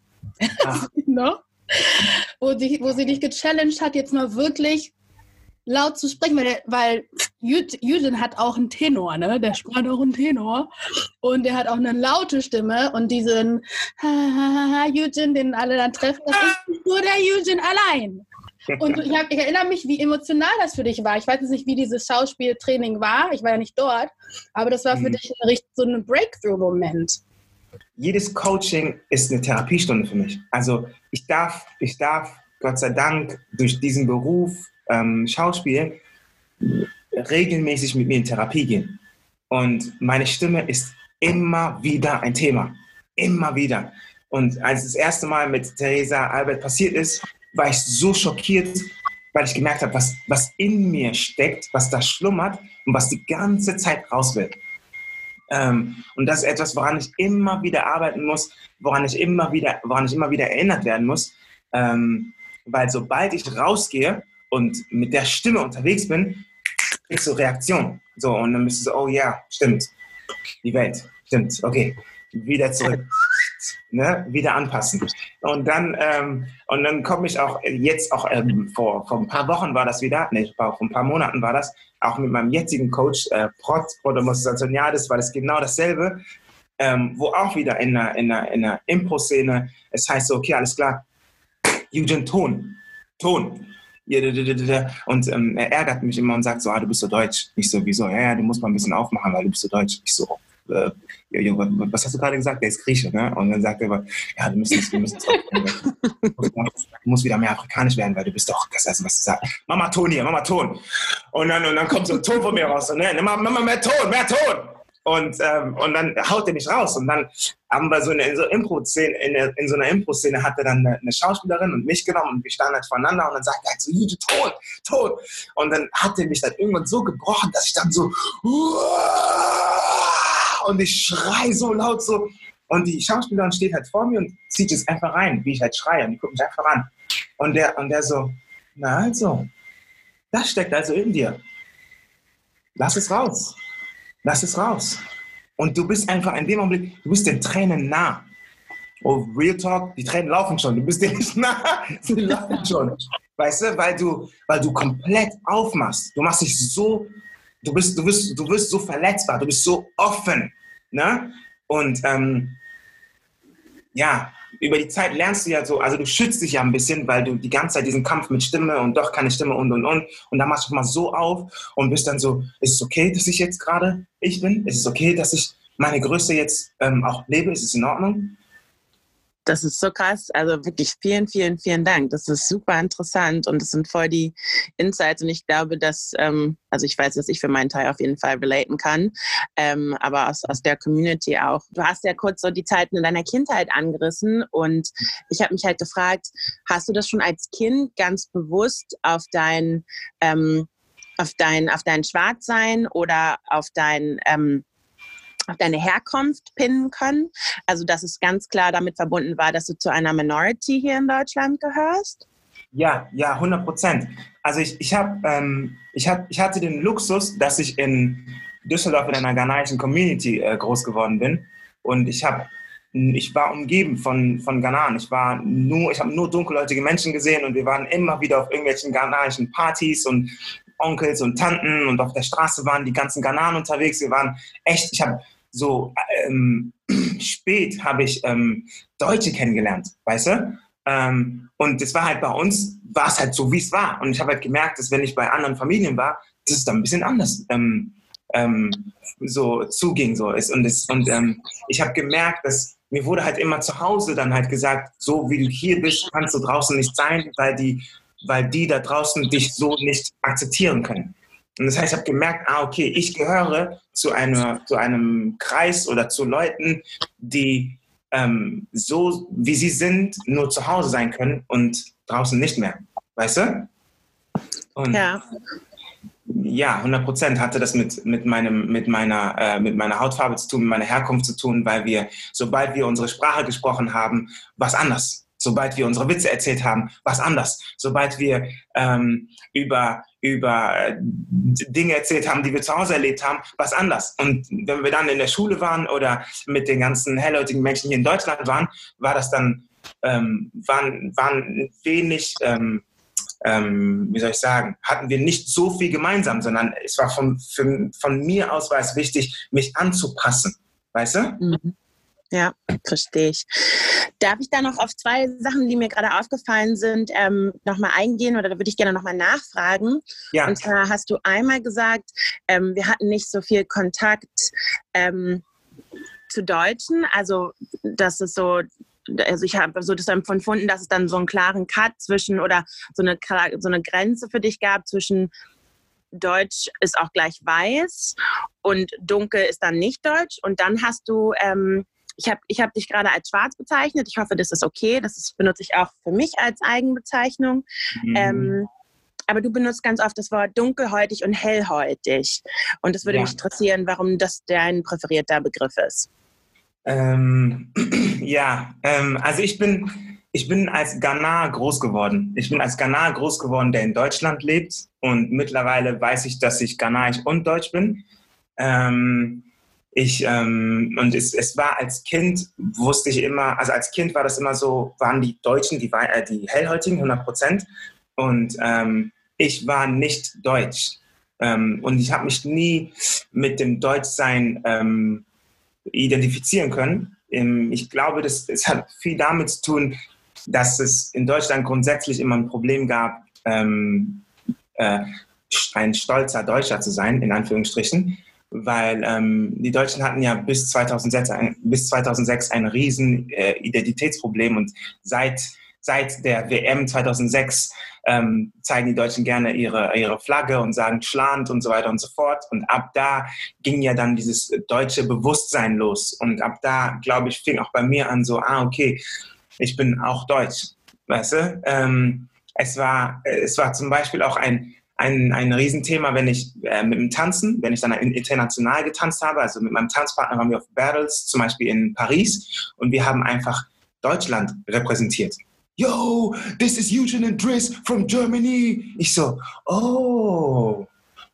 Ah. no? wo, die, wo sie dich gechallenged hat, jetzt mal wirklich laut zu sprechen, weil, weil Jüdin hat auch einen Tenor, ne? Der sprach auch einen Tenor und der hat auch eine laute Stimme und diesen Jüdin, den alle dann treffen, das ist nur der Jüdin allein. Und ich, hab, ich, erinnere mich, wie emotional das für dich war. Ich weiß jetzt nicht, wie dieses Schauspieltraining war. Ich war ja nicht dort, aber das war für mhm. dich so ein Breakthrough-Moment
jedes Coaching ist eine Therapiestunde für mich. Also ich darf, ich darf Gott sei Dank durch diesen Beruf ähm, Schauspiel regelmäßig mit mir in Therapie gehen. Und meine Stimme ist immer wieder ein Thema. Immer wieder. Und als das erste Mal mit Theresa Albert passiert ist, war ich so schockiert, weil ich gemerkt habe, was, was in mir steckt, was da schlummert und was die ganze Zeit raus will. Ähm, und das ist etwas, woran ich immer wieder arbeiten muss, woran ich immer wieder, woran ich immer wieder erinnert werden muss. Ähm, weil sobald ich rausgehe und mit der Stimme unterwegs bin, kriegst du Reaktion. So, und dann bist du so, oh ja, stimmt. Die Welt, stimmt, okay. Wieder zurück ne, wieder anpassen. Und dann, ähm, und dann komme ich auch jetzt auch ähm, vor, vor ein paar Wochen war das wieder, ne, vor ein paar Monaten war das, auch mit meinem jetzigen Coach, äh, Prot, Prodomostation, ja, das war das genau dasselbe, ähm, wo auch wieder in einer, in einer, in einer Impro-Szene, es heißt so, okay, alles klar, Eugen Ton, Ton. Und ähm, er ärgert mich immer und sagt so, ah, du bist so deutsch. Ich so, wieso? Ja, ja, du musst mal ein bisschen aufmachen, weil du bist so deutsch. Ich so, äh, was hast du gerade gesagt? Der ist Grieche, ne? Und dann sagt er, ja, du musst, du musst, du musst wieder mehr afrikanisch werden, weil du bist doch, das heißt, was du sagst. Mama Ton hier, Mama Ton. Und dann, und dann kommt so ein Ton von mir raus. Und, ne, Mama, mehr Ton, mehr Ton. Und, ähm, und dann haut er mich raus. Und dann haben wir so eine, in so, Impro-Szene, in, in, so einer Impro-Szene hat er dann eine, eine, Schauspielerin und mich genommen und wir standen halt voneinander und dann sagt er halt so, Jute, Ton, Ton. Und dann hat er mich dann irgendwann so gebrochen, dass ich dann so, und ich schrei so laut so. Und die Schauspielerin steht halt vor mir und zieht es einfach rein, wie ich halt schreie. Und die guckt mich einfach an. Und der, und der so, na also, das steckt also in dir. Lass es raus. Lass es raus. Und du bist einfach in dem Augenblick, du bist den Tränen nah. Oh, Real Talk, die Tränen laufen schon. Du bist denen nicht nah, sie laufen schon. Weißt du, weil du, weil du komplett aufmachst. Du machst dich so, du bist, du bist, du wirst so verletzbar, du bist so offen. Ne? Und ähm, ja, über die Zeit lernst du ja so, also du schützt dich ja ein bisschen, weil du die ganze Zeit diesen Kampf mit Stimme und doch keine Stimme und und und. Und dann machst du mal so auf und bist dann so, ist es okay, dass ich jetzt gerade ich bin? Ist es okay, dass ich meine Größe jetzt ähm, auch lebe? Ist es in Ordnung?
Das ist so krass. Also wirklich vielen, vielen, vielen Dank. Das ist super interessant und es sind voll die Insights. Und ich glaube, dass, ähm, also ich weiß, dass ich für meinen Teil auf jeden Fall relaten kann, ähm, aber aus, aus der Community auch. Du hast ja kurz so die Zeiten in deiner Kindheit angerissen und ich habe mich halt gefragt, hast du das schon als Kind ganz bewusst auf dein, ähm, auf dein, auf dein Schwarzsein oder auf dein, ähm, auf deine Herkunft pinnen können. Also dass es ganz klar damit verbunden war, dass du zu einer Minority hier in Deutschland gehörst.
Ja, ja, 100 Prozent. Also ich, ich, hab, ähm, ich, hab, ich hatte den Luxus, dass ich in Düsseldorf in einer ghanaischen Community äh, groß geworden bin. Und ich habe ich war umgeben von, von Ghanaren. Ich ich habe nur dunkelhäutige Menschen gesehen und wir waren immer wieder auf irgendwelchen ghanaischen Partys und Onkels und Tanten und auf der Straße waren die ganzen Ghanaren unterwegs. Wir waren echt, ich habe so ähm, spät habe ich ähm, Deutsche kennengelernt, weißt du? Ähm, und das war halt bei uns, war es halt so, wie es war. Und ich habe halt gemerkt, dass wenn ich bei anderen Familien war, dass es dann ein bisschen anders ähm, ähm, so zuging so. Und, das, und ähm, ich habe gemerkt, dass mir wurde halt immer zu Hause dann halt gesagt, so wie du hier bist, kannst du draußen nicht sein, weil die, weil die da draußen dich so nicht akzeptieren können. Und das heißt, ich habe gemerkt, ah, okay, ich gehöre zu, einer, zu einem Kreis oder zu Leuten, die ähm, so, wie sie sind, nur zu Hause sein können und draußen nicht mehr. Weißt du? Und ja. Ja, 100 Prozent hatte das mit, mit, meinem, mit, meiner, äh, mit meiner Hautfarbe zu tun, mit meiner Herkunft zu tun, weil wir, sobald wir unsere Sprache gesprochen haben, was anders. Sobald wir unsere Witze erzählt haben, was anders. Sobald wir ähm, über, über äh, Dinge erzählt haben, die wir zu Hause erlebt haben, was anders. Und wenn wir dann in der Schule waren oder mit den ganzen hellhäutigen Menschen hier in Deutschland waren, war das dann, ähm, waren, waren wenig, ähm, ähm, wie soll ich sagen, hatten wir nicht so viel gemeinsam, sondern es war von, für, von mir aus war es wichtig, mich anzupassen. Weißt du? Mhm.
Ja, verstehe ich. Darf ich da noch auf zwei Sachen, die mir gerade aufgefallen sind, ähm, nochmal eingehen oder da würde ich gerne nochmal nachfragen? Ja. Und zwar hast du einmal gesagt, ähm, wir hatten nicht so viel Kontakt ähm, zu Deutschen, also das ist so, also ich habe so das empfunden, dass es dann so einen klaren Cut zwischen oder so eine, so eine Grenze für dich gab zwischen Deutsch ist auch gleich weiß und dunkel ist dann nicht Deutsch. Und dann hast du ähm, ich habe ich hab dich gerade als schwarz bezeichnet. Ich hoffe, das ist okay. Das ist, benutze ich auch für mich als Eigenbezeichnung. Mhm. Ähm, aber du benutzt ganz oft das Wort dunkelhäutig und hellhäutig. Und es würde ja. mich interessieren, warum das dein präferierter Begriff ist.
Ähm, ja, ähm, also ich bin, ich bin als Ghana groß geworden. Ich bin als Ghana groß geworden, der in Deutschland lebt. Und mittlerweile weiß ich, dass ich Ghanaisch und Deutsch bin. Ähm, ich, ähm, und es, es war als Kind, wusste ich immer, also als Kind war das immer so, waren die Deutschen, die, äh, die Hellhäutigen, 100 Prozent. Und ähm, ich war nicht deutsch. Ähm, und ich habe mich nie mit dem Deutschsein ähm, identifizieren können. Ähm, ich glaube, das, es hat viel damit zu tun, dass es in Deutschland grundsätzlich immer ein Problem gab, ähm, äh, ein stolzer Deutscher zu sein, in Anführungsstrichen weil ähm, die Deutschen hatten ja bis 2006 ein, bis 2006 ein riesen äh, Identitätsproblem und seit seit der WM 2006 ähm, zeigen die Deutschen gerne ihre, ihre Flagge und sagen Schland und so weiter und so fort. Und ab da ging ja dann dieses deutsche Bewusstsein los. Und ab da, glaube ich, fing auch bei mir an so, ah, okay, ich bin auch deutsch. Weißt du? Ähm, es, war, es war zum Beispiel auch ein, ein, ein Riesenthema, wenn ich äh, mit dem Tanzen, wenn ich dann international getanzt habe, also mit meinem Tanzpartner waren wir auf Battles, zum Beispiel in Paris, und wir haben einfach Deutschland repräsentiert. Yo, this is Eugene and Driss from Germany. Ich so, oh,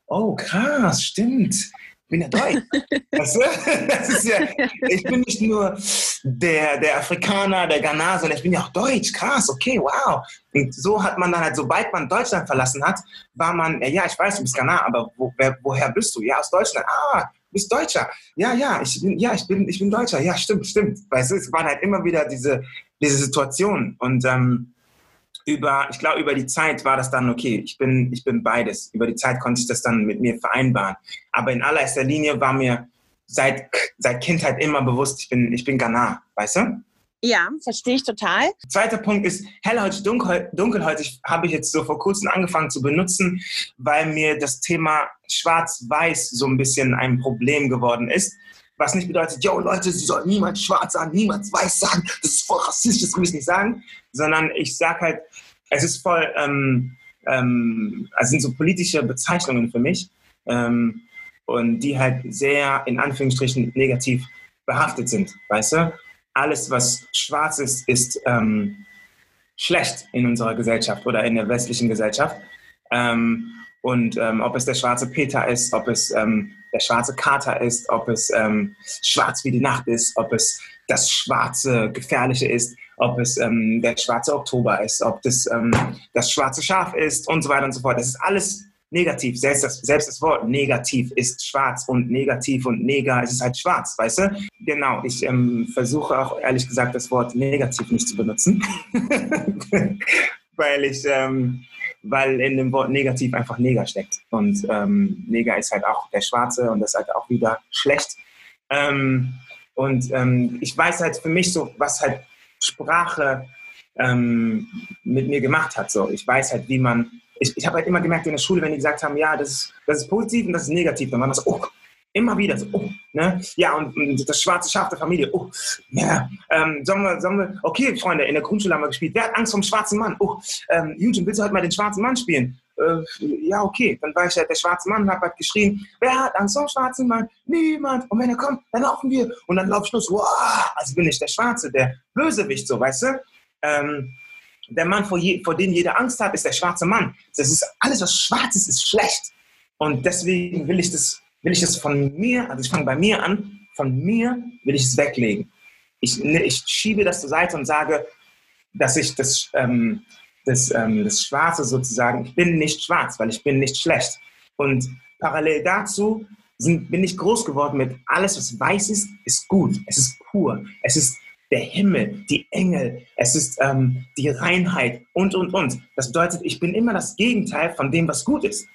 oh, krass, stimmt bin ja deutsch. weißt du? das ist ja, ich bin nicht nur der, der Afrikaner, der Ghana, sondern ich bin ja auch deutsch. Krass, okay, wow. Und so hat man dann halt, sobald man Deutschland verlassen hat, war man, ja, ich weiß, du bist Ghana, aber wo, wer, woher bist du? Ja, aus Deutschland. Ah, du bist Deutscher. Ja, ja, ich bin, ja, ich bin, ich bin Deutscher. Ja, stimmt, stimmt. Weißt du, es waren halt immer wieder diese, diese Situationen. Und ähm, über, ich glaube, über die Zeit war das dann okay. Ich bin, ich bin beides. Über die Zeit konnte ich das dann mit mir vereinbaren. Aber in allererster Linie war mir seit, seit Kindheit immer bewusst, ich bin, ich bin Ghana, weißt du?
Ja, verstehe ich total.
Zweiter Punkt ist, hellhäutig, dunkel, dunkelhäutig habe ich jetzt so vor kurzem angefangen zu benutzen, weil mir das Thema schwarz-weiß so ein bisschen ein Problem geworden ist. Was nicht bedeutet, yo Leute, sie sollen niemals schwarz sagen, niemals weiß sagen, das ist voll rassistisch, das will ich nicht sagen, sondern ich sage halt, es ist voll, ähm, ähm, also sind so politische Bezeichnungen für mich ähm, und die halt sehr in Anführungsstrichen negativ behaftet sind, weißt du? alles, was schwarz ist, ist ähm, schlecht in unserer Gesellschaft oder in der westlichen Gesellschaft. Ähm, und ähm, ob es der schwarze Peter ist, ob es ähm, der schwarze Kater ist, ob es ähm, schwarz wie die Nacht ist, ob es das schwarze Gefährliche ist, ob es ähm, der schwarze Oktober ist, ob das das schwarze Schaf ist und so weiter und so fort. Das ist alles negativ. Selbst das, selbst das Wort negativ ist schwarz und negativ und neger, es ist halt schwarz, weißt du? Genau, ich ähm, versuche auch ehrlich gesagt das Wort negativ nicht zu benutzen, weil ich, ähm, weil in dem Wort negativ einfach Neger steckt. Und ähm, Neger ist halt auch der Schwarze und das ist halt auch wieder schlecht. Ähm, und ähm, ich weiß halt für mich so, was halt Sprache ähm, mit mir gemacht hat. So. Ich weiß halt, wie man ich, ich habe halt immer gemerkt in der Schule, wenn die gesagt haben, ja, das ist, das ist positiv und das ist negativ, dann war das oh, immer wieder so, oh, ne? Ja, und, und das schwarze Schaf der Familie, oh, ja, ähm, sollen wir, sollen wir, okay, Freunde, in der Grundschule haben wir gespielt, wer hat Angst vor dem schwarzen Mann? Oh, ähm, Eugene, willst du heute mal den schwarzen Mann spielen? Äh, ja, okay, dann war ich halt der schwarze Mann und habe halt geschrien, wer hat Angst vor dem schwarzen Mann? Niemand. Und wenn er kommt, dann laufen wir. Und dann laufe ich los, wow, also bin ich der Schwarze, der Bösewicht, so, weißt du? Ähm, der Mann, vor, je, vor dem jeder Angst hat, ist der schwarze Mann. Das ist alles, was schwarz ist, ist schlecht. Und deswegen will ich das, will ich das von mir, also ich fange bei mir an, von mir will ich es weglegen. Ich, ne, ich schiebe das zur Seite und sage, dass ich das, ähm, das, ähm, das Schwarze sozusagen, ich bin nicht schwarz, weil ich bin nicht schlecht. Und parallel dazu sind, bin ich groß geworden mit alles, was weiß ist, ist gut. Es ist pur. Es ist der Himmel, die Engel, es ist ähm, die Reinheit und, und, und. Das bedeutet, ich bin immer das Gegenteil von dem, was gut ist.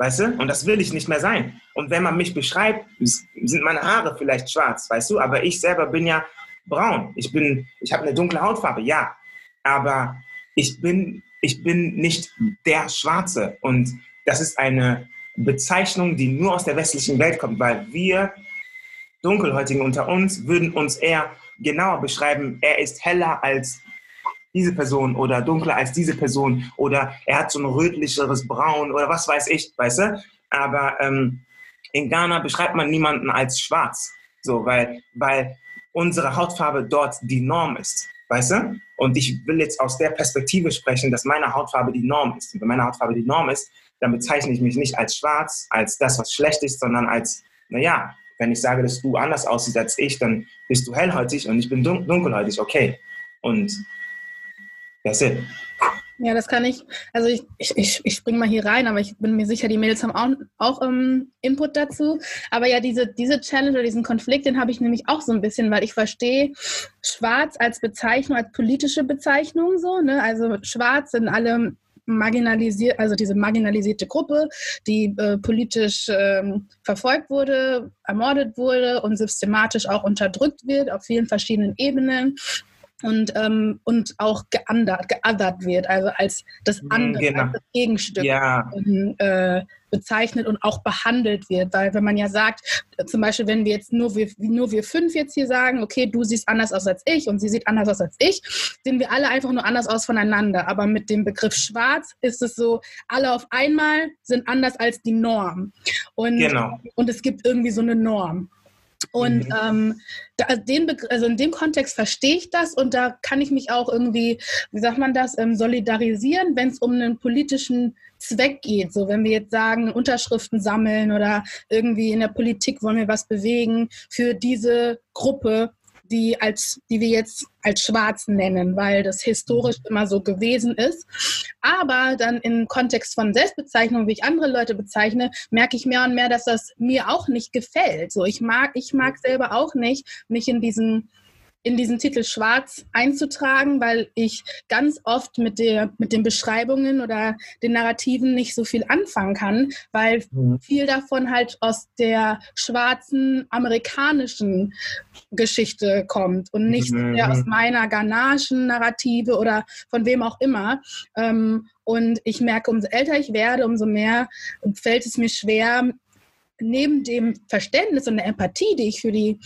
Weißt du? Und das will ich nicht mehr sein. Und wenn man mich beschreibt, sind meine Haare vielleicht schwarz, weißt du? Aber ich selber bin ja braun. Ich bin, ich habe eine dunkle Hautfarbe, ja. Aber ich bin, ich bin nicht der Schwarze. Und das ist eine Bezeichnung, die nur aus der westlichen Welt kommt, weil wir Dunkelhäutigen unter uns würden uns eher genauer beschreiben, er ist heller als diese Person oder dunkler als diese Person oder er hat so ein rötlicheres Braun oder was weiß ich, weißt du? Aber ähm, in Ghana beschreibt man niemanden als schwarz, so, weil, weil unsere Hautfarbe dort die Norm ist, weißt du? Und ich will jetzt aus der Perspektive sprechen, dass meine Hautfarbe die Norm ist. Und wenn meine Hautfarbe die Norm ist, dann bezeichne ich mich nicht als schwarz, als das, was schlecht ist, sondern als, naja, wenn ich sage, dass du anders aussiehst als ich, dann bist du hellhäutig und ich bin dun dunkelhäutig. Okay. Und that's it.
Ja, das kann ich. Also ich, ich, ich, springe mal hier rein, aber ich bin mir sicher, die Mädels haben auch, auch ähm, Input dazu. Aber ja, diese, diese Challenge oder diesen Konflikt, den habe ich nämlich auch so ein bisschen, weil ich verstehe Schwarz als Bezeichnung, als politische Bezeichnung so. Ne? Also Schwarz sind alle marginalisiert, also diese marginalisierte Gruppe, die äh, politisch ähm, verfolgt wurde, ermordet wurde und systematisch auch unterdrückt wird auf vielen verschiedenen Ebenen und, ähm, und auch geandert, geothert wird, also als das mhm, andere, genau. als das Gegenstück
ja.
äh, bezeichnet und auch behandelt wird. Weil wenn man ja sagt, zum Beispiel, wenn wir jetzt nur wir, nur wir fünf jetzt hier sagen, okay, du siehst anders aus als ich und sie sieht anders aus als ich, sehen wir alle einfach nur anders aus voneinander. Aber mit dem Begriff schwarz ist es so, alle auf einmal sind anders als die Norm. Und,
genau.
und es gibt irgendwie so eine Norm. Und mhm. ähm, da, den also in dem Kontext verstehe ich das und da kann ich mich auch irgendwie, wie sagt man das, ähm, solidarisieren, wenn es um einen politischen Zweck geht. So, wenn wir jetzt sagen, Unterschriften sammeln oder irgendwie in der Politik wollen wir was bewegen für diese Gruppe, die, als, die wir jetzt als schwarz nennen, weil das historisch mhm. immer so gewesen ist. Aber dann im Kontext von Selbstbezeichnung, wie ich andere Leute bezeichne, merke ich mehr und mehr, dass das mir auch nicht gefällt. So, ich mag, ich mag selber auch nicht, mich in diesen in diesen Titel Schwarz einzutragen, weil ich ganz oft mit, der, mit den Beschreibungen oder den Narrativen nicht so viel anfangen kann, weil mhm. viel davon halt aus der schwarzen amerikanischen Geschichte kommt und nicht mhm. aus meiner ghanaischen Narrative oder von wem auch immer. Ähm, und ich merke, umso älter ich werde, umso mehr fällt es mir schwer, neben dem Verständnis und der Empathie, die ich für die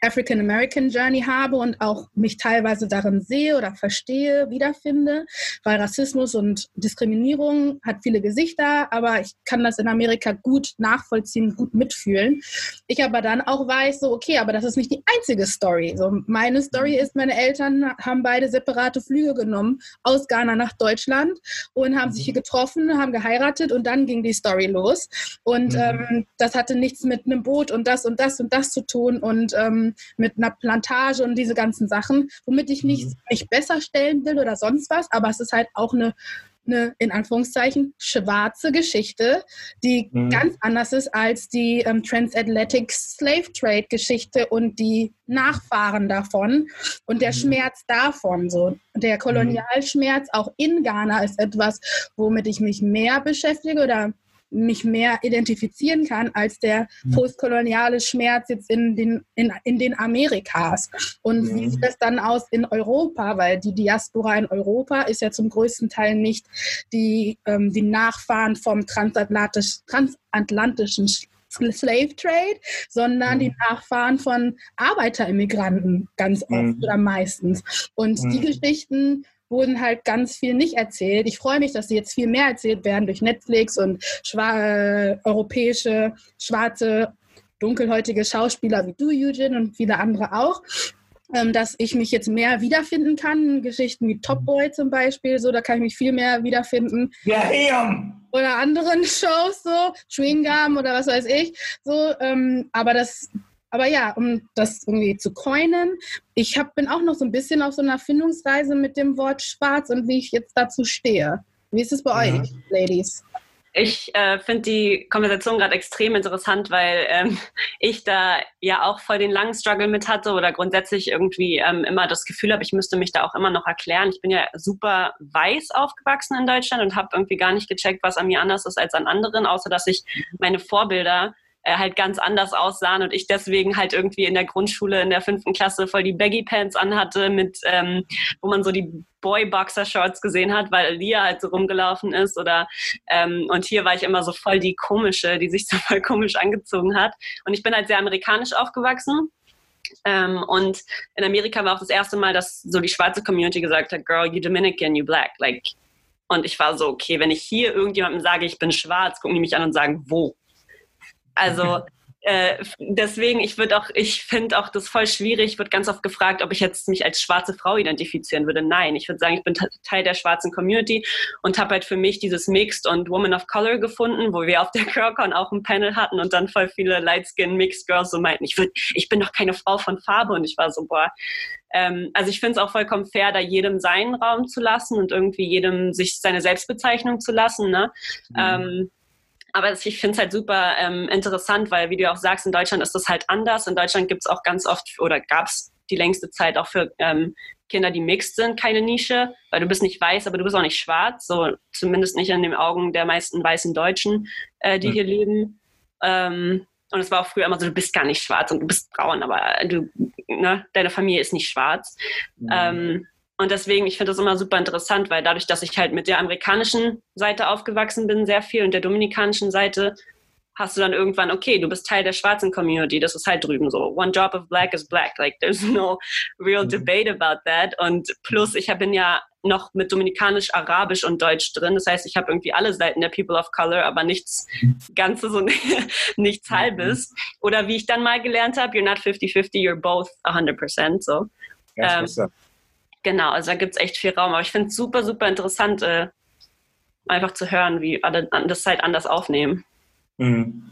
African American Journey habe und auch mich teilweise darin sehe oder verstehe, wiederfinde, weil Rassismus und Diskriminierung hat viele Gesichter, aber ich kann das in Amerika gut nachvollziehen, gut mitfühlen. Ich aber dann auch weiß, so okay, aber das ist nicht die einzige Story. So meine Story ist, meine Eltern haben beide separate Flüge genommen aus Ghana nach Deutschland und haben sich hier getroffen, haben geheiratet und dann ging die Story los. Und mhm. ähm, das hatte nichts mit einem Boot und das und das und das zu tun und ähm, mit einer Plantage und diese ganzen Sachen, womit ich nicht mhm. mich besser stellen will oder sonst was, aber es ist halt auch eine eine in Anführungszeichen schwarze Geschichte, die mhm. ganz anders ist als die ähm, Transatlantic Slave Trade Geschichte und die Nachfahren davon und der mhm. Schmerz davon. So. Der Kolonialschmerz auch in Ghana ist etwas, womit ich mich mehr beschäftige oder mich mehr identifizieren kann als der postkoloniale Schmerz jetzt in den, in, in den Amerikas. Und ja. wie sieht das dann aus in Europa? Weil die Diaspora in Europa ist ja zum größten Teil nicht die, ähm, die Nachfahren vom transatlantisch, transatlantischen Slave Trade, sondern mhm. die Nachfahren von Arbeiterimmigranten ganz oft mhm. oder meistens. Und mhm. die Geschichten wurden halt ganz viel nicht erzählt. Ich freue mich, dass sie jetzt viel mehr erzählt werden durch Netflix und schwa äh, europäische, schwarze, dunkelhäutige Schauspieler wie du, Eugene, und viele andere auch. Ähm, dass ich mich jetzt mehr wiederfinden kann. Geschichten wie Top Boy zum Beispiel, so, da kann ich mich viel mehr wiederfinden.
Ja, yeah,
Oder anderen Shows, so, Chewing Gum oder was weiß ich. So, ähm, aber das aber ja, um das irgendwie zu coinen, ich hab, bin auch noch so ein bisschen auf so einer Findungsreise mit dem Wort schwarz und wie ich jetzt dazu stehe. Wie ist es bei ja. euch, Ladies?
Ich äh, finde die Konversation gerade extrem interessant, weil ähm, ich da ja auch voll den langen Struggle mit hatte oder grundsätzlich irgendwie ähm, immer das Gefühl habe, ich müsste mich da auch immer noch erklären. Ich bin ja super weiß aufgewachsen in Deutschland und habe irgendwie gar nicht gecheckt, was an mir anders ist als an anderen, außer dass ich meine Vorbilder äh, halt ganz anders aussahen und ich deswegen halt irgendwie in der Grundschule in der fünften Klasse voll die Baggy Pants anhatte, mit ähm, wo man so die Boy Boxer Shorts gesehen hat, weil Lia halt so rumgelaufen ist oder ähm, und hier war ich immer so voll die komische, die sich so voll komisch angezogen hat und ich bin halt sehr amerikanisch aufgewachsen. Ähm, und in Amerika war auch das erste Mal, dass so die schwarze Community gesagt hat, Girl, you Dominican, you black. Like, und ich war so, okay, wenn ich hier irgendjemandem sage, ich bin schwarz, gucken die mich an und sagen, wo? Also äh, deswegen, ich würde auch, ich finde auch das voll schwierig. Ich wird ganz oft gefragt, ob ich jetzt mich als schwarze Frau identifizieren würde. Nein, ich würde sagen, ich bin Teil der schwarzen Community und habe halt für mich dieses Mixed und Woman of Color gefunden, wo wir auf der Girlcon auch ein Panel hatten und dann voll viele Light Skin Mixed Girls so meinten, ich, würd, ich bin doch keine Frau von Farbe und ich war so, boah. Ähm, also ich finde es auch vollkommen fair, da jedem seinen Raum zu lassen und irgendwie jedem sich seine Selbstbezeichnung zu lassen. Ne? Mhm. Ähm, aber ich finde es halt super ähm, interessant, weil, wie du auch sagst, in Deutschland ist das halt anders. In Deutschland gibt es auch ganz oft oder gab es die längste Zeit auch für ähm, Kinder, die mixed sind, keine Nische, weil du bist nicht weiß, aber du bist auch nicht schwarz, so zumindest nicht in den Augen der meisten weißen Deutschen, äh, die mhm. hier leben. Ähm, und es war auch früher immer so, du bist gar nicht schwarz und du bist braun, aber du, ne, deine Familie ist nicht schwarz. Mhm. Und deswegen, ich finde das immer super interessant, weil dadurch, dass ich halt mit der amerikanischen Seite aufgewachsen bin, sehr viel und der dominikanischen Seite, hast du dann irgendwann, okay, du bist Teil der schwarzen Community, das ist halt drüben so. One job of black is black. Like, there's no real mhm. debate about that. Und plus, ich bin ja noch mit Dominikanisch, Arabisch und Deutsch drin. Das heißt, ich habe irgendwie alle Seiten der People of Color, aber nichts Ganzes und nichts mhm. Halbes. Oder wie ich dann mal gelernt habe, you're not 50-50, you're both 100%. So. Ja, ähm, Genau, also da gibt es echt viel Raum. Aber ich finde es super, super interessant, äh, einfach zu hören, wie alle das halt anders aufnehmen.
Mhm.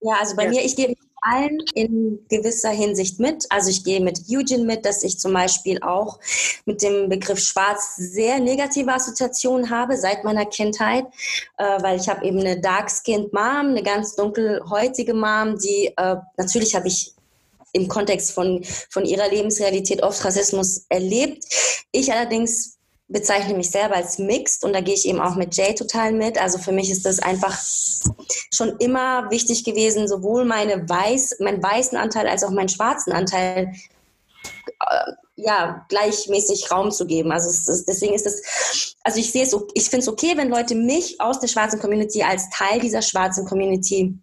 Ja, also bei ja. mir, ich gehe mit allen in gewisser Hinsicht mit. Also ich gehe mit Eugene mit, dass ich zum Beispiel auch mit dem Begriff Schwarz sehr negative Assoziationen habe seit meiner Kindheit, äh, weil ich habe eben eine dark-skinned Mom, eine ganz dunkelhäutige Mom, die äh, natürlich habe ich im Kontext von, von ihrer Lebensrealität oft Rassismus erlebt. Ich allerdings bezeichne mich selber als mixed und da gehe ich eben auch mit Jay total mit. Also für mich ist das einfach schon immer wichtig gewesen, sowohl meine weiß, meinen weißen Anteil als auch meinen schwarzen Anteil äh, ja, gleichmäßig Raum zu geben. Also ist, deswegen ist es, also ich sehe es, ich finde es okay, wenn Leute mich aus der schwarzen Community als Teil dieser schwarzen Community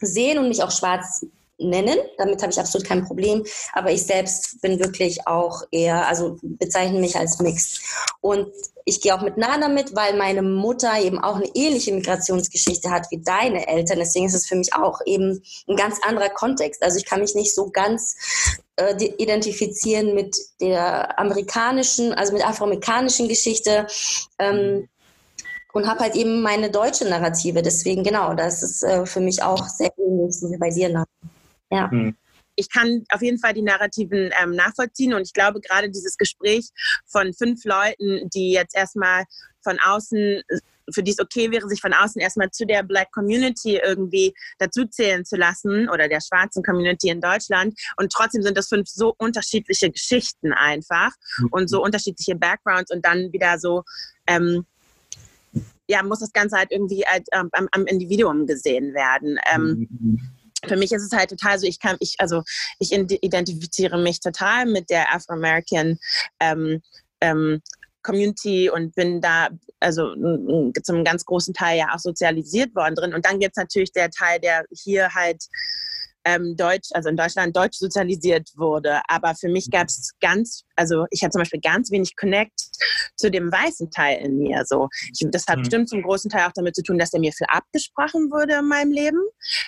sehen und mich auch schwarz nennen. Damit habe ich absolut kein Problem. Aber ich selbst bin wirklich auch eher, also bezeichne mich als Mixed. Und ich gehe auch mit Nana mit, weil meine Mutter eben auch eine ähnliche Migrationsgeschichte hat wie deine Eltern. Deswegen ist es für mich auch eben ein ganz anderer Kontext. Also ich kann mich nicht so ganz äh, identifizieren mit der amerikanischen, also mit afroamerikanischen Geschichte. Ähm, und habe halt eben meine deutsche Narrative. Deswegen, genau, das ist äh, für mich auch sehr ähnlich wie bei dir. Nach. Ja. Hm.
Ich kann auf jeden Fall die Narrativen ähm, nachvollziehen und ich glaube gerade dieses Gespräch von fünf Leuten, die jetzt erstmal von außen für die es okay wäre, sich von außen erstmal zu der Black Community irgendwie dazuzählen zu lassen oder der schwarzen Community in Deutschland. Und trotzdem sind das fünf so unterschiedliche Geschichten einfach mhm. und so unterschiedliche Backgrounds und dann wieder so, ähm, ja, muss das Ganze halt irgendwie halt, ähm, am, am, Individuum gesehen werden. Ähm, mhm für mich ist es halt total so, ich kann, ich, also ich identifiziere mich total mit der Afro-American ähm, ähm, Community und bin da also zum ganz großen Teil ja auch sozialisiert worden drin. Und dann gibt es natürlich der Teil, der hier halt ähm, Deutsch, also in Deutschland Deutsch sozialisiert wurde. Aber für mich gab es ganz, also ich habe zum Beispiel ganz wenig Connect zu dem weißen Teil in mir. So, ich, das hat mhm. bestimmt zum großen Teil auch damit zu tun, dass der mir viel abgesprochen wurde in meinem Leben.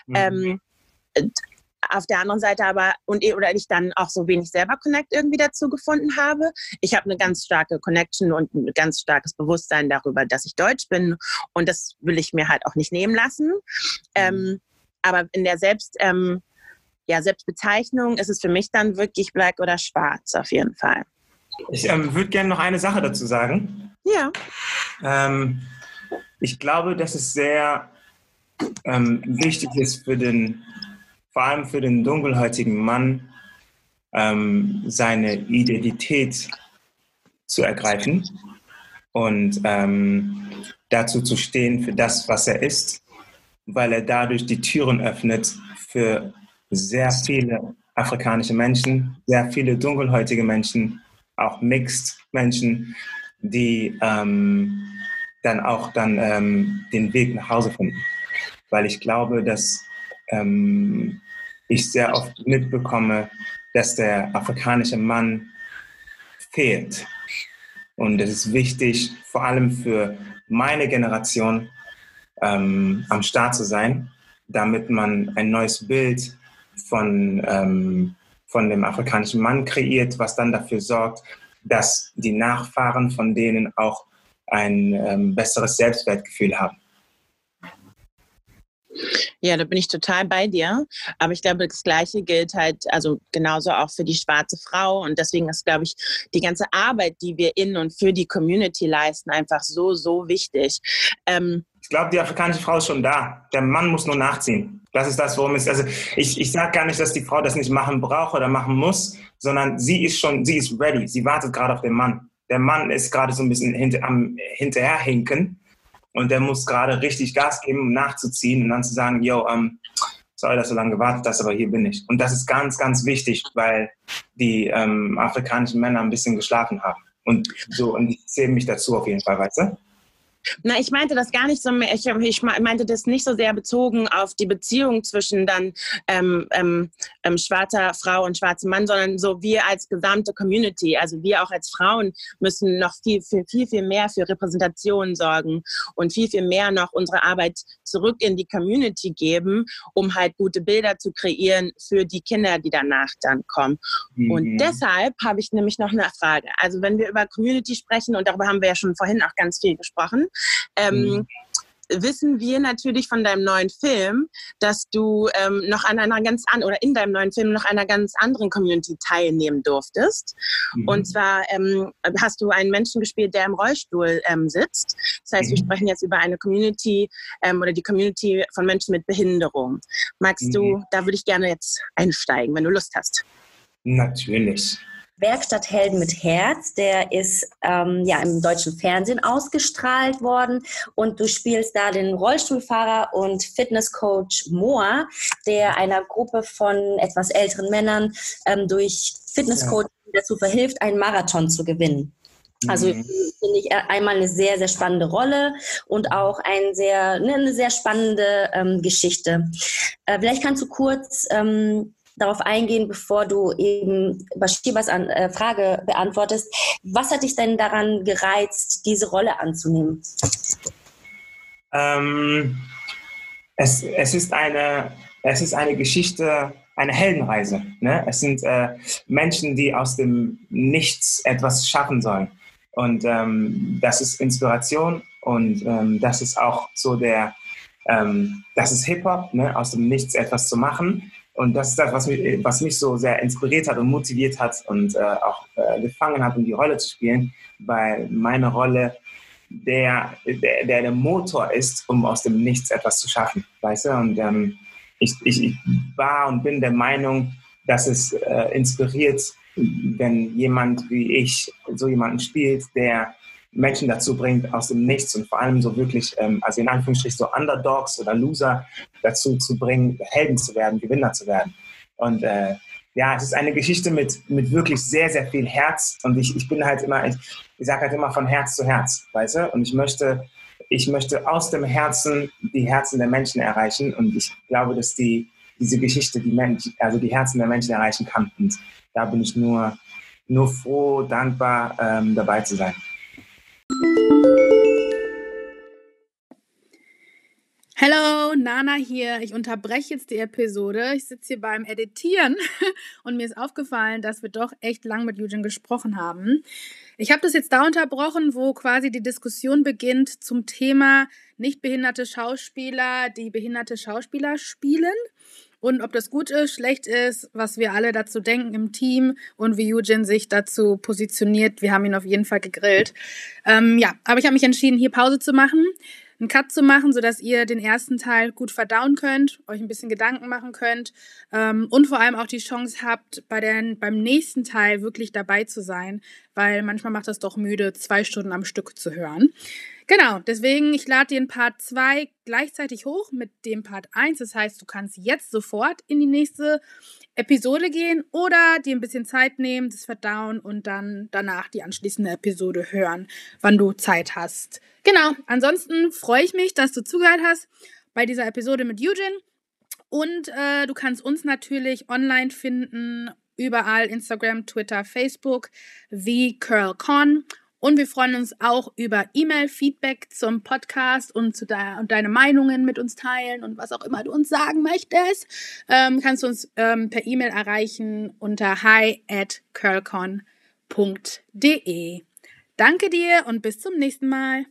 Mhm. Ähm, auf der anderen Seite aber und oder ich dann auch so wenig selber Connect irgendwie dazu gefunden habe. Ich habe eine ganz starke Connection und ein ganz starkes Bewusstsein darüber, dass ich Deutsch bin und das will ich mir halt auch nicht nehmen lassen. Ähm, mhm. aber in der Selbst ähm, ja, Selbstbezeichnung ist es für mich dann wirklich black oder schwarz auf jeden Fall.
Ich ähm, würde gerne noch eine Sache dazu sagen.
Ja.
Ähm, ich glaube, dass es sehr ähm, wichtig ist für den vor allem für den dunkelhäutigen Mann ähm, seine Identität zu ergreifen und ähm, dazu zu stehen für das, was er ist, weil er dadurch die Türen öffnet für sehr viele afrikanische Menschen, sehr viele dunkelhäutige Menschen, auch Mixed Menschen, die ähm, dann auch dann ähm, den Weg nach Hause finden. Weil ich glaube, dass ähm, ich sehr oft mitbekomme, dass der afrikanische Mann fehlt. Und es ist wichtig, vor allem für meine Generation ähm, am Start zu sein, damit man ein neues Bild von, ähm, von dem afrikanischen Mann kreiert, was dann dafür sorgt, dass die Nachfahren von denen auch ein ähm, besseres Selbstwertgefühl haben.
Ja, da bin ich total bei dir. Aber ich glaube, das Gleiche gilt halt, also genauso auch für die schwarze Frau. Und deswegen ist, glaube ich, die ganze Arbeit, die wir in und für die Community leisten, einfach so, so wichtig.
Ähm, ich glaube, die afrikanische Frau ist schon da. Der Mann muss nur nachziehen. Das ist das, worum es Also ich, ich sage gar nicht, dass die Frau das nicht machen braucht oder machen muss, sondern sie ist schon, sie ist ready. Sie wartet gerade auf den Mann. Der Mann ist gerade so ein bisschen hinter, am hinterherhinken und der muss gerade richtig Gas geben, um nachzuziehen und dann zu sagen, yo, ähm, sorry, dass du lange gewartet hast, aber hier bin ich. Und das ist ganz, ganz wichtig, weil die ähm, afrikanischen Männer ein bisschen geschlafen haben. Und so, und ich zähle mich dazu auf jeden Fall, weißt du?
Na, ich meinte das gar nicht so mehr. Ich, ich meinte das nicht so sehr bezogen auf die Beziehung zwischen dann ähm, ähm, ähm, schwarzer Frau und schwarzem Mann, sondern so wir als gesamte Community, also wir auch als Frauen müssen noch viel, viel, viel, viel mehr für Repräsentation sorgen und viel, viel mehr noch unsere Arbeit zurück in die Community geben, um halt gute Bilder zu kreieren für die Kinder, die danach dann kommen. Mhm. Und deshalb habe ich nämlich noch eine Frage. Also wenn wir über Community sprechen, und darüber haben wir ja schon vorhin auch ganz viel gesprochen, ähm, mhm. Wissen wir natürlich von deinem neuen Film, dass du ähm, noch an einer ganz an oder in deinem neuen Film noch einer ganz anderen Community teilnehmen durftest. Mhm. Und zwar ähm, hast du einen Menschen gespielt, der im Rollstuhl ähm, sitzt. Das heißt, mhm. wir sprechen jetzt über eine Community ähm, oder die Community von Menschen mit Behinderung. Magst mhm. du, da würde ich gerne jetzt einsteigen, wenn du Lust hast.
Natürlich.
Werkstatt Helden mit Herz, der ist ähm, ja im deutschen Fernsehen ausgestrahlt worden und du spielst da den Rollstuhlfahrer und Fitnesscoach Moa, der einer Gruppe von etwas älteren Männern ähm, durch Fitnesscoaching ja. dazu verhilft, einen Marathon zu gewinnen. Also mhm. finde ich einmal eine sehr, sehr spannende Rolle und auch ein sehr, ne, eine sehr spannende ähm, Geschichte. Äh, vielleicht kannst du kurz ähm, darauf eingehen, bevor du eben Bashibas an, äh, Frage beantwortest. Was hat dich denn daran gereizt, diese Rolle anzunehmen?
Ähm, es, es, ist eine, es ist eine Geschichte, eine Heldenreise. Ne? Es sind äh, Menschen, die aus dem Nichts etwas schaffen sollen. Und ähm, das ist Inspiration und ähm, das ist auch so der, ähm, das ist Hip-Hop, ne? aus dem Nichts etwas zu machen. Und das ist das, was mich, was mich so sehr inspiriert hat und motiviert hat und äh, auch äh, gefangen hat, um die Rolle zu spielen, weil meine Rolle der, der, der, der Motor ist, um aus dem Nichts etwas zu schaffen, weißt du? Und ähm, ich, ich, ich war und bin der Meinung, dass es äh, inspiriert, wenn jemand wie ich so jemanden spielt, der Menschen dazu bringt, aus dem Nichts und vor allem so wirklich, ähm, also in Anführungsstrichen so Underdogs oder Loser dazu zu bringen, Helden zu werden, Gewinner zu werden. Und äh, ja, es ist eine Geschichte mit, mit wirklich sehr, sehr viel Herz. Und ich, ich bin halt immer, ich, ich sage halt immer von Herz zu Herz, weißt du? Und ich möchte, ich möchte aus dem Herzen die Herzen der Menschen erreichen. Und ich glaube, dass die, diese Geschichte die Menschen, also die Herzen der Menschen erreichen kann. Und da bin ich nur, nur froh, dankbar, ähm, dabei zu sein.
Hallo, Nana hier. Ich unterbreche jetzt die Episode. Ich sitze hier beim Editieren und mir ist aufgefallen, dass wir doch echt lang mit Eugene gesprochen haben. Ich habe das jetzt da unterbrochen, wo quasi die Diskussion beginnt zum Thema nicht behinderte Schauspieler, die behinderte Schauspieler spielen und ob das gut ist, schlecht ist, was wir alle dazu denken im Team und wie Eugene sich dazu positioniert. Wir haben ihn auf jeden Fall gegrillt. Ähm, ja, aber ich habe mich entschieden, hier Pause zu machen einen Cut zu machen, sodass ihr den ersten Teil gut verdauen könnt, euch ein bisschen Gedanken machen könnt ähm, und vor allem auch die Chance habt, bei den, beim nächsten Teil wirklich dabei zu sein, weil manchmal macht das doch müde, zwei Stunden am Stück zu hören. Genau, deswegen, ich lade den Part 2 gleichzeitig hoch mit dem Part 1. Das heißt, du kannst jetzt sofort in die nächste Episode gehen oder dir ein bisschen Zeit nehmen, das verdauen und dann danach die anschließende Episode hören, wann du Zeit hast. Genau, ansonsten freue ich mich, dass du zugehört hast bei dieser Episode mit Eugene. Und äh, du kannst uns natürlich online finden, überall Instagram, Twitter, Facebook, wie CurlCon. Und wir freuen uns auch über E-Mail-Feedback zum Podcast und, zu de und deine Meinungen mit uns teilen und was auch immer du uns sagen möchtest. Ähm, kannst du uns ähm, per E-Mail erreichen unter hi at curlcon.de. Danke dir und bis zum nächsten Mal.